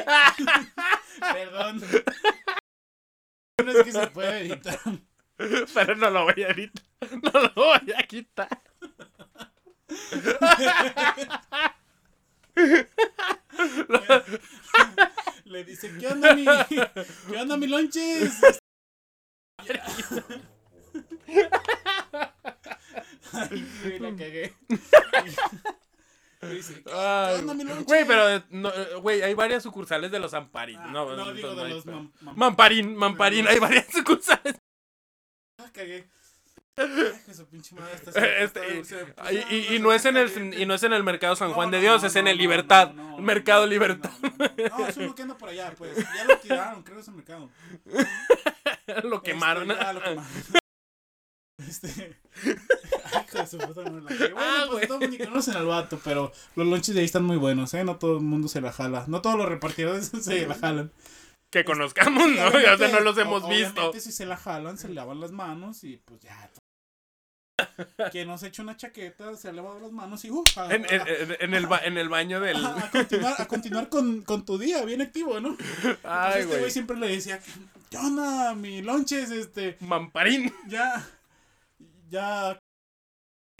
perdón. No es que se puede editar. Pero no lo voy a editar. No lo voy a quitar. Le dice, ¿qué onda mi, qué onda mi lonches? Ay, güey, la cagué. ¿qué onda mi? Güey, pero, no, güey, hay varias sucursales de los Amparín. Ah, no, no, digo de los pedo. mam- mam- Mamparín, Mamparín, hay varias sucursales. La cagué. y, y- no es en el y no es en el mercado San No, Juan de no, Dios, no, es en el Libertad, Mercado Libertad. No, es uno que anda por allá, pues. Ya lo tiraron, creo que es el mercado. lo quemaron. Este, ya lo quemaron. Este. Ay, hijo de su puta madre. Bueno, Ah, pues todos ni conocen al vato, pero los lonches de ahí están muy buenos, ¿eh? No todo el mundo se la jala. No todos los repartidores se la jalan. Que conozcamos, Y ¿no? Ya obviamente- no los hemos o- visto. Si se la jalan, se lavan las manos y pues ya. Quien no se echa una chaqueta, se ha lavado las manos y uh, a, En, en- en- en el, ba- en el baño del. a- a continuar, a continuar con, con tu día, bien activo, ¿no? Ay, este güey siempre le decía, ¿qué onda, mi lonches? Este, Mamparín. ya, ya,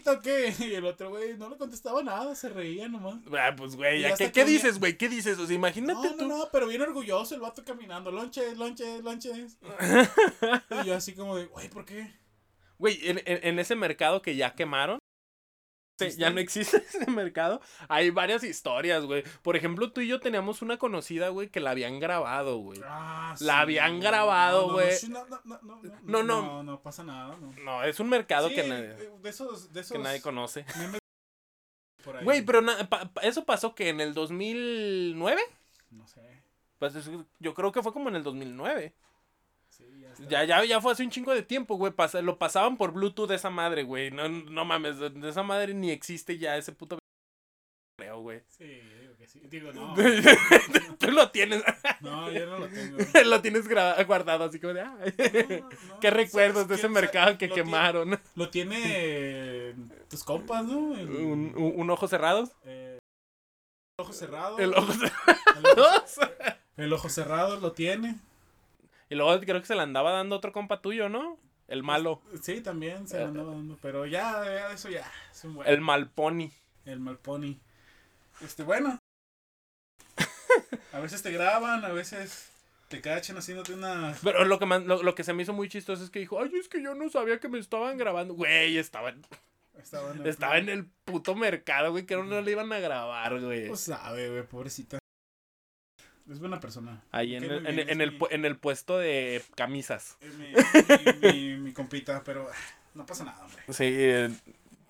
¿o qué? Y el otro güey no le contestaba nada, se reía nomás. Ah, pues, güey, ¿qué, que qué dices, güey? ¿Qué dices? O sea, imagínate No, no, tú. no, pero bien orgulloso el vato caminando, lonches, lonches, lonches. Y yo así como de, güey, ¿por qué? Güey, en, en- en ese mercado que ya quemaron, ¿Existe? ya no existe ese mercado, hay varias historias, güey. Por ejemplo, tú y yo teníamos una conocida, güey, que la habían grabado, güey. Ah, La habían grabado, No, no, güey. No, no, no, no, no, No, no. no, no pasa nada, no. No, es un mercado Sí, que, nadie, eh, de esos, de esos que nadie conoce. Güey, pero na- pa- eso pasó que en el 2009, No sé. Pues es- yo creo que fue como en el 2009. Ya. Ya, ya, fue hace un chingo de tiempo, güey. Pasa- lo pasaban por Bluetooth de esa madre, güey. No, no mames, de, esa madre ni existe ya ese puto. Creo, güey. Sí, digo que sí. Digo, no. Tú lo tienes. No, yo no lo tengo. lo tienes guardado así como de. ¿Qué recuerdos ¿sabes de ese mercado que Lo tiene- quemaron? Lo tiene tus compas, ¿no? El, ¿Un, un- un ojo cerrado? eh, el ojo cerrado. El ojo, cerrado. el ojo cerrado lo tiene. Y luego creo que se le andaba dando otro compa tuyo, ¿no? El malo. Sí, también se lo andaba dando. Pero ya, ya, eso ya. Es un buen. El malponi. El Malpony. Este, bueno. A veces te graban, a veces te cachan haciéndote una. Pero lo que, más- lo, lo que se me hizo muy chistoso es que dijo, ay, es que yo no sabía que me estaban grabando. Güey, estaba, en- Estaba en el, estaba en el puto mercado, güey, que no le iban a grabar, güey. Pues sabe, güey, pobrecita. Es buena persona. Ahí en, el, en, el, pu- en el puesto de camisas. es mi, mi, compita, pero ah, no pasa nada, hombre. Sí, eh,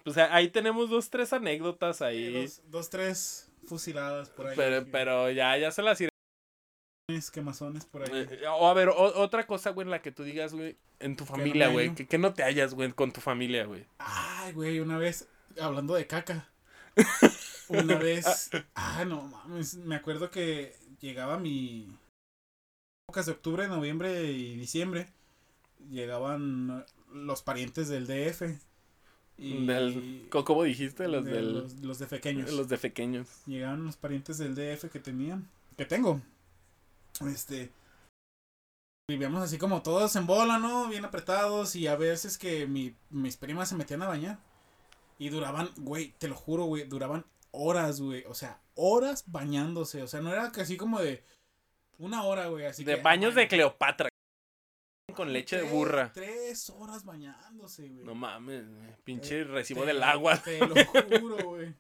o sea, ahí tenemos dos, tres anécdotas ahí. Dos, dos, tres fusiladas por ahí. pero, pero ya, ya se las iré. Quemazones por ahí. Eh, O a ver, o- otra cosa, güey, en la que tú digas, güey, en tu familia, güey, que, que no te hallas, güey, con tu familia, güey. Ay, güey, una vez, hablando de caca. Una vez, ah, no mames, me acuerdo que llegaba mi... Épocas de octubre, noviembre y diciembre, llegaban los parientes del DF. Y Del- ¿Cómo dijiste? Los de del... los, los de pequeños. Los de pequeños. Llegaban los parientes del DF que tenían, que tengo. Este... Vivíamos así como todos en bola, ¿no? Bien apretados y a veces que mi, mis primas se metían a bañar. Y duraban, güey, te lo juro, güey, duraban horas, güey. O sea, horas bañándose. O sea, no era casi como de una hora, güey. Así De que, baños de Cleopatra. Con leche de burra. Tres horas bañándose, güey. No mames, güey, pinche Eh, recibo te- del agua. Te lo juro, güey.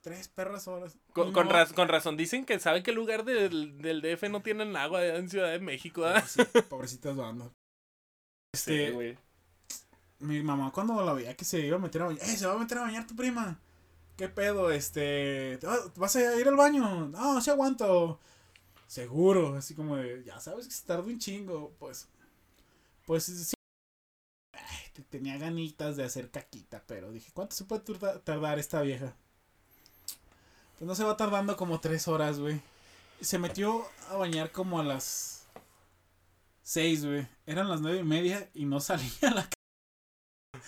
Tres perras horas. Con, Y con no- raz- con razón dicen que saben que el lugar del, del DF no tienen agua en Ciudad de México, ¿verdad? Pobrecita- Pobrecitas bandas. Este, Sí, güey. mi mamá cuando la veía que se iba a meter a bañar, ¡eh, se va a meter a bañar tu prima! ¿Qué pedo? Este, ¿te va- ¿vas a ir al baño? No, sí aguanto. Seguro, así como de, ya sabes que se tarda un chingo, pues, pues sí. Ay, te- tenía ganitas de hacer caquita, pero dije, ¿cuánto se puede tardar esta vieja? Pues no se va tardando como tres horas, güey. Se metió a bañar como a las seis, güey. Eran las nueve y media y no salía a la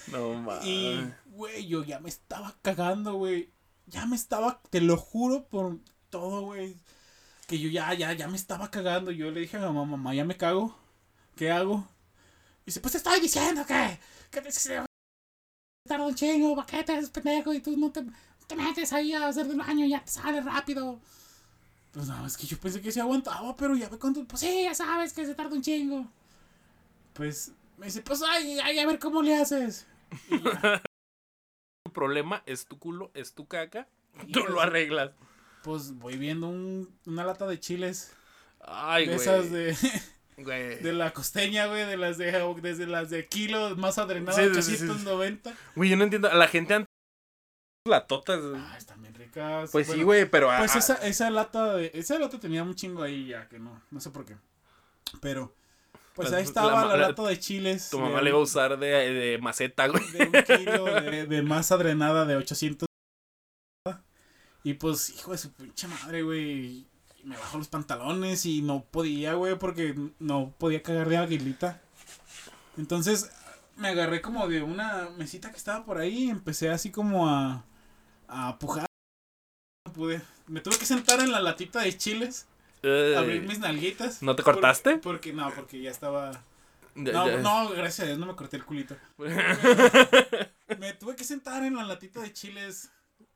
No mames. y, güey, yo ya me estaba cagando, güey. Ya me estaba, te lo juro por todo, güey. Que yo ya, ya, ya me estaba cagando. Yo le dije a mamá, mamá, ya me cago. ¿Qué hago? Y dice, pues te estoy diciendo que, que te tarda un chingo, ¿para qué te eres pendejo? Y tú no te, te metes ahí a hacer del baño y ya te sale rápido. Pues no, es que yo pensé que se aguantaba, pero ya ve cuánto. Pues sí, ya sabes que se tarda un chingo. Pues me dice, pues ay, ay, a ver cómo le haces. Problema es tu culo, es tu caca. Y Tú lo arreglas. Pues voy viendo un, una lata de chiles. Ay, de güey. esas de, Güey. de la costeña, güey. De las de, desde las de kilo más adrenado, Sí, sí, sí, sí. 890. Güey, yo no entiendo. A la gente antes. La tota. Ah, están bien ricas. Pues sí, güey, pero. Pues ah, esa, esa lata de, esa lata tenía un chingo ahí ya, que no, no sé por qué. Pero, pues ahí estaba la- la, la- lata de chiles. Tu de mamá un- le iba a usar de, de maceta, güey. de un kilo de, de masa drenada de 800. Y pues, hijo de su pinche madre, güey. Me bajo los pantalones y no podía, güey, porque no podía cagar de aguilita. Entonces, me agarré como de una mesita que estaba por ahí y empecé así como a, a pujar. No pude. Me tuve que sentar en la latita de chiles, abrir mis nalguitas. ¿No te cortaste? Porque, no, porque ya estaba... Ya- No, ya- no, gracias a Dios, no me corté el culito. Me tuve que sentar en la latita de chiles.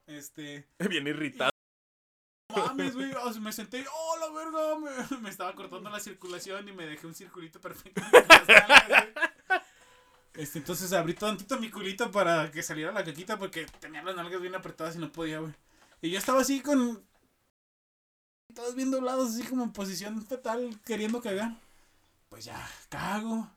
Este. Bien irritado. Mames, güey. o sea, me senté y, oh, la verga. Me, me estaba cortando la circulación y me dejé un circulito perfecto. en. Este, entonces abrí tantito mi culito para que saliera la caquita porque tenía las nalgas bien apretadas y no podía, güey. Y yo estaba así con. Todos bien doblados, así como en posición fetal, queriendo cagar. Pues ya, cago.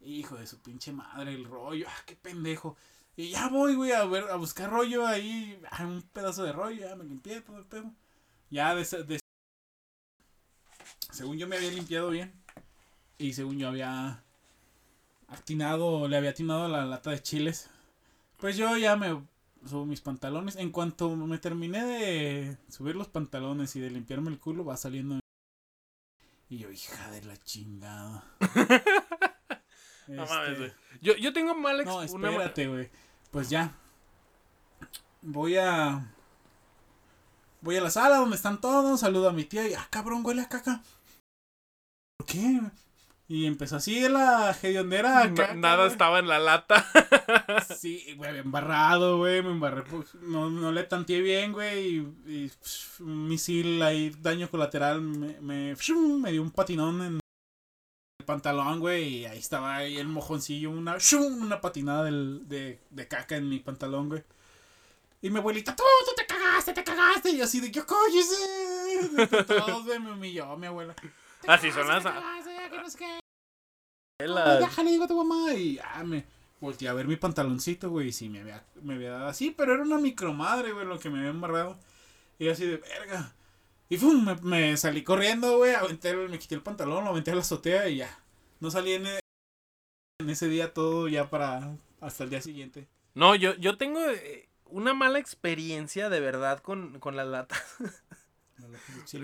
Hijo de su pinche madre, el rollo. Ah, qué pendejo. Y ya voy, güey, a ver, a buscar rollo ahí. ah, un pedazo de rollo, ya me limpié todo el pedo. Ya de, de según yo me había limpiado bien. Y según yo había atinado, le había atinado la lata de chiles. Pues yo ya me subo mis pantalones. En cuanto me terminé de subir los pantalones y de limpiarme el culo, va saliendo. Y yo, hija de la chingada. No mames, Este, güey. Yo, yo tengo mala No, espérate, güey. Pues ya. Voy a. Voy a la sala donde están todos. Saludo a mi tía y. Ah, cabrón, huele a caca. ¿Por qué? Y empezó así la hediondera. Caca, nada estaba en la lata. Sí, güey, embarrado, güey. Me embarré. pues, no, no le tanteé bien, güey. Y, y, psh, un misil ahí, daño colateral. Me, me, me dio un patinón en el pantalón, güey. Y ahí estaba ahí el mojoncillo. Una, una patinada del, de, de caca en mi pantalón, güey. Y mi abuelita, tú, tú te cagaste, te cagaste. Y así de, yo cállese. Entre Todos, güey, me humilló mi abuela. Así son las- te cagaste, ya que no sé qué. La- Ya, le digo a tu mamá y ya me volteé a ver mi pantaloncito, güey, y sí me había, me había dado así, pero era una micromadre, güey, lo que me había embarrado. Y así de verga. Y pum, me, me salí corriendo, güey, aventé, me quité el pantalón, lo aventé a la azotea y ya. No salí en, e- en ese día todo ya para hasta el día siguiente. No, yo, yo tengo eh, una mala experiencia de verdad con, con las latas.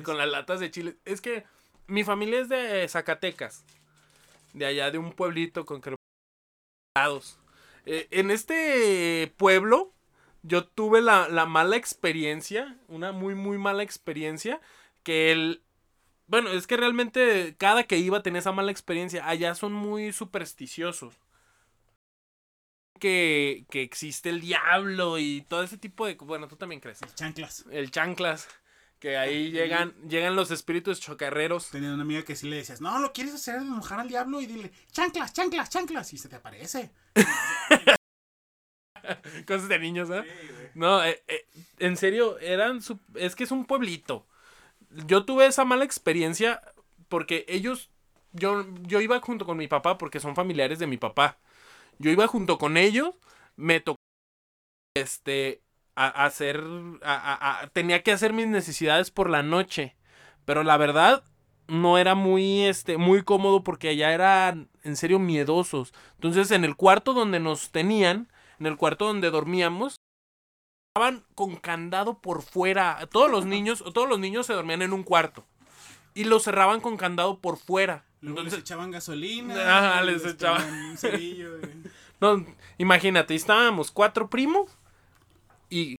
Con las latas de chile. Es que mi familia es de Zacatecas. De allá de un pueblito con que eh, En este pueblo yo tuve la, la mala experiencia, una muy muy mala experiencia, que el... Bueno, es que realmente cada que iba tenía esa mala experiencia. Allá son muy supersticiosos. Que, que existe el diablo y todo ese tipo de... Bueno, tú también crees. Chanclas. El chanclas. Que ahí llegan, llegan los espíritus chocarreros. Tenía una amiga que sí le decías, no, lo quieres hacer enojar al diablo y dile, chanclas, chanclas, chanclas, y se te aparece. Cosas de niños, ¿eh? No, eh, eh, en serio, eran su- es que es un pueblito. Yo tuve esa mala experiencia porque ellos, yo, yo iba junto con mi papá porque son familiares de mi papá. Yo iba junto con ellos, me tocó, este, a, a hacer, a- a- a- tenía que hacer mis necesidades por la noche, pero la verdad no era muy, este, muy cómodo porque allá eran, en serio, miedosos. Entonces, en el cuarto donde nos tenían, en el cuarto donde dormíamos, estaban con candado por fuera. Todos los niños, todos los niños se dormían en un cuarto. Y lo cerraban con candado por fuera. Luego les Entonces, echaban gasolina. Ajá, les echaban. Un cerillo. y- no, imagínate, estábamos cuatro primos y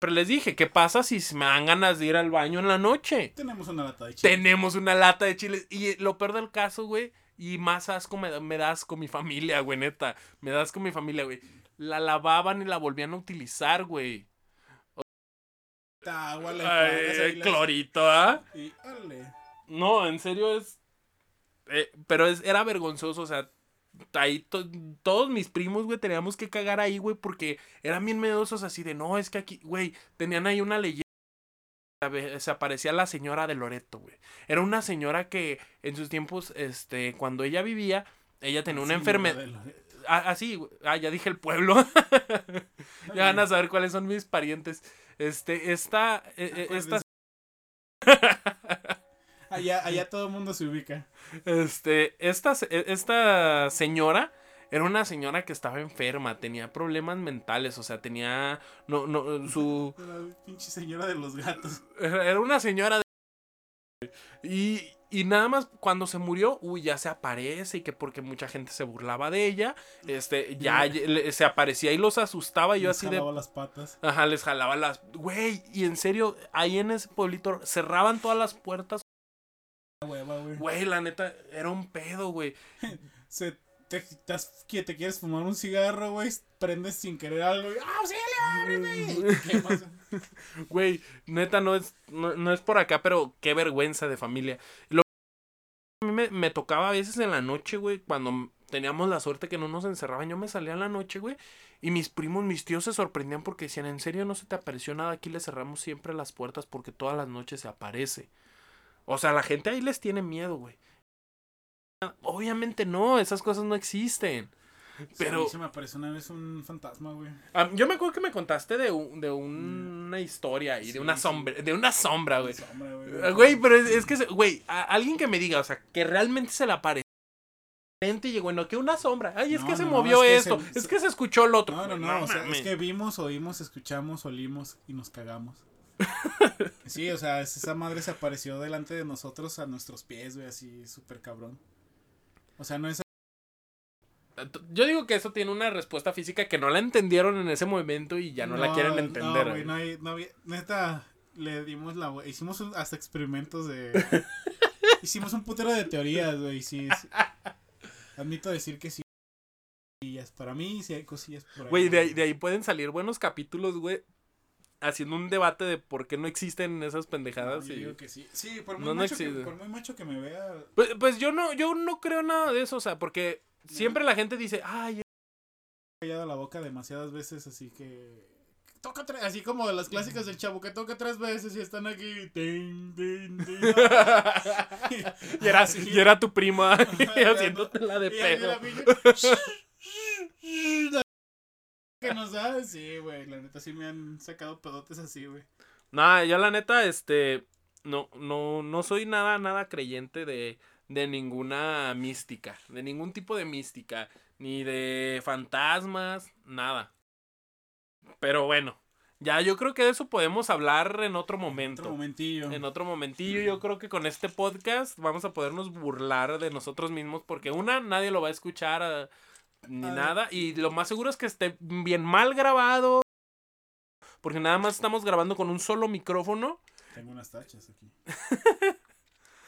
pero les dije, ¿qué pasa si me dan ganas de ir al baño en la noche? Tenemos una lata de chile. Tenemos una lata de chiles. Y lo peor del caso, güey. Y más asco me, da- me das con mi familia, güey, neta. Me das con mi familia, güey. La lavaban y la volvían a utilizar, güey. agua, Ay, clorito, ¿ah? Órale. No, en serio es. eh, pero es, era vergonzoso, o sea. Ahí to- todos mis primos, güey, teníamos que cagar ahí, güey, porque eran bien miedosos así de, no, es que aquí, güey, tenían ahí una leyenda. Se aparecía la señora de Loreto, güey. Era una señora que en sus tiempos, este, cuando ella vivía, ella tenía una Sí, enfermedad. la- Ah, ah, ah, ya dije el pueblo. ya van a saber cuáles son mis parientes. Este, esta, eh, esta Allá, allá todo el mundo se ubica. Este, esta, e- esta señora era una señora que estaba enferma, tenía problemas mentales, o sea, tenía, no, no, su, La pinche señora de los gatos. era una señora de... Y, y nada más cuando se murió, uy, ya se aparece y que porque mucha gente se burlaba de ella, este, ya le- se aparecía y los asustaba y yo Les así de... jalaba las patas. Ajá, les jalaba las... Güey, y en serio, ahí en ese pueblito cerraban todas las puertas. Hueva, güey. Güey, la neta, era un pedo, güey. Se, te, quieres fumar un cigarro, güey. Prendes sin querer algo. Y, ¡Ah, ábreme! Y te quemas. Güey, neta, no es, no, no es por acá, pero qué vergüenza de familia. Lo a mí me, me tocaba a veces en la noche, güey, cuando teníamos la suerte que no nos encerraban, yo me salía en la noche, güey, y mis primos, mis tíos se sorprendían porque decían, ¿en serio no se te apareció nada? Aquí le cerramos siempre las puertas porque todas las noches se aparece. O sea, la gente ahí les tiene miedo, güey. Obviamente no, esas cosas no existen. Pero- A mí se me apareció una vez un fantasma, güey. Ah, yo me acuerdo que me contaste de, un- de una historia y de Sí, una sí. sombra, de una sombra, güey. Sombra, Ah, Güey, pero es, es que, güey, a- alguien que me diga, o sea, que realmente se le apareció. Y llegó, no, que una sombra. Ay, es No, que se no, no, movió que esto. se- es que se escuchó el otro. No, no, no, o sea, es que vimos, oímos, escuchamos, olimos y nos cagamos. Sí, o sea, es- esa madre se apareció delante de nosotros a nuestros pies, güey, así súper cabrón. O sea, no es... Yo digo que eso tiene una respuesta física que no la entendieron en ese momento y ya no, la quieren entender. No, güey. no hay, no había- neta, le dimos la... Hicimos un- hasta experimentos de... hicimos un putero de teorías, güey, sí, sí. Admito decir que sí. Para mí sí hay cosillas por ahí. Güey, de de ahí pueden salir buenos capítulos, güey. Haciendo un debate de por qué no existen esas No, pendejadas. yo y- digo que sí. Sí, por muy, No, no macho que, por muy macho que me vea, Pues, pues yo no, yo no creo nada de eso, o sea, porque siempre la gente dice, ay, he callado la boca demasiadas veces, así que. Toca tres, así como las clásicas del chavo que toca tres veces y están aquí. tin, tin, tin. y era, y era tu prima Ajá, haciéndotela de pedo. que nos da, sí, güey. La neta sí me han sacado pedotes así, güey. Nah, yo la neta, este, no, no, no soy nada, nada creyente de, de ninguna mística, de ningún tipo de mística, ni de fantasmas, nada. Pero bueno, ya yo creo que de eso podemos hablar en otro momento. Otro momentillo. En otro momentillo, yo creo que con este podcast vamos a podernos burlar de nosotros mismos porque una, nadie lo va a escuchar ah, ni nada y lo más seguro es que esté bien mal grabado porque nada más estamos grabando con un solo micrófono. Tengo unas tachas aquí.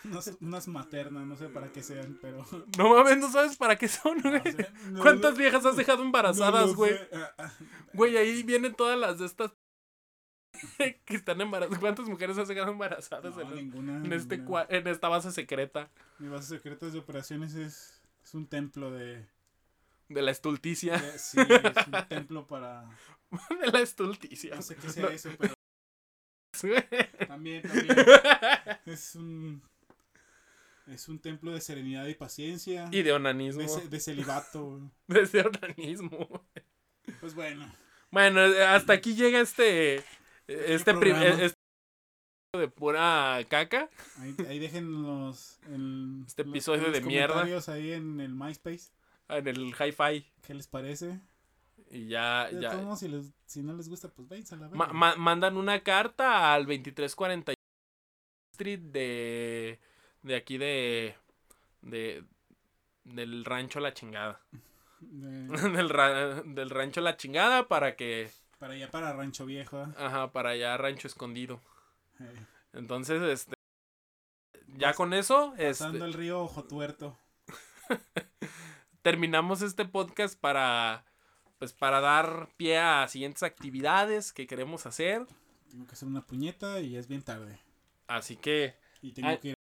unas, unas maternas, no sé para qué sean, pero. No mames, no sabes para qué son, güey. no sé, no ¿Cuántas viejas has dejado embarazadas, güey? Ah, ah. Güey, ahí vienen todas las de estas que están embarazadas. ¿Cuántas mujeres has dejado embarazadas No, en, ninguna. en este en esta base secreta Mi base secreta de operaciones es, es un templo de, de la estulticia? de- Sí, es un templo para. De la estulticia. No sé qué sea No. eso, pero también, también. Es un. Es un templo de serenidad y paciencia. Y de onanismo. de, de celibato. Desde onanismo. Pues bueno. Bueno, hasta aquí llega este. Este este de pura caca. Ahí, ahí dejen los. en- Este episodio los de mierda. comentarios ahí en el MySpace. En el hi-fi. ¿Qué les parece? Y ya. De ya. todos modos, si, les- si no les gusta, pues váyanse a la Ma- ma- mandan una carta al 2340 Street de. De aquí de. De. Del rancho La Chingada. De- del, ra- del rancho La Chingada para que. para allá, para Rancho Viejo. ¿eh? Ajá, para allá, rancho escondido. Eh, Entonces, este. Ya Pas- con eso, Pasando este, el río Ojo Tuerto. terminamos este podcast para. Pues para dar pie a siguientes actividades que queremos hacer. Tengo que hacer una puñeta y es bien tarde. Así que. Y tengo que ir.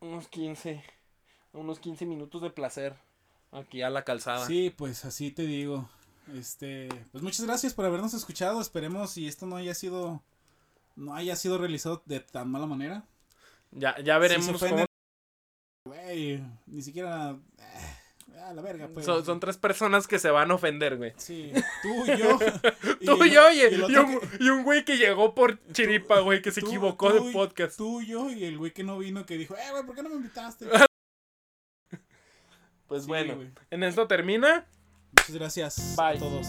Unos 15. Unos 15 minutos de placer. Aquí a la calzada. Sí, pues así te digo. Este, pues muchas gracias por habernos escuchado. Esperemos si esto no haya sido no haya sido realizado de tan mala manera. Ya, ya Si veremos cómo. Güey, ni siquiera eh, a la verga, pues. Son, son tres personas que se van a ofender, güey. Sí, tú y yo. Tú y yo y, el y otro un, que- y un güey que llegó por chiripa, güey, que se tú- equivocó tú de podcast. Tú y yo y el güey que no vino que dijo, eh, güey, ¿por qué no me invitaste? Pues Sí, bueno, güey. en esto termina. Muchas gracias Bye. a todos.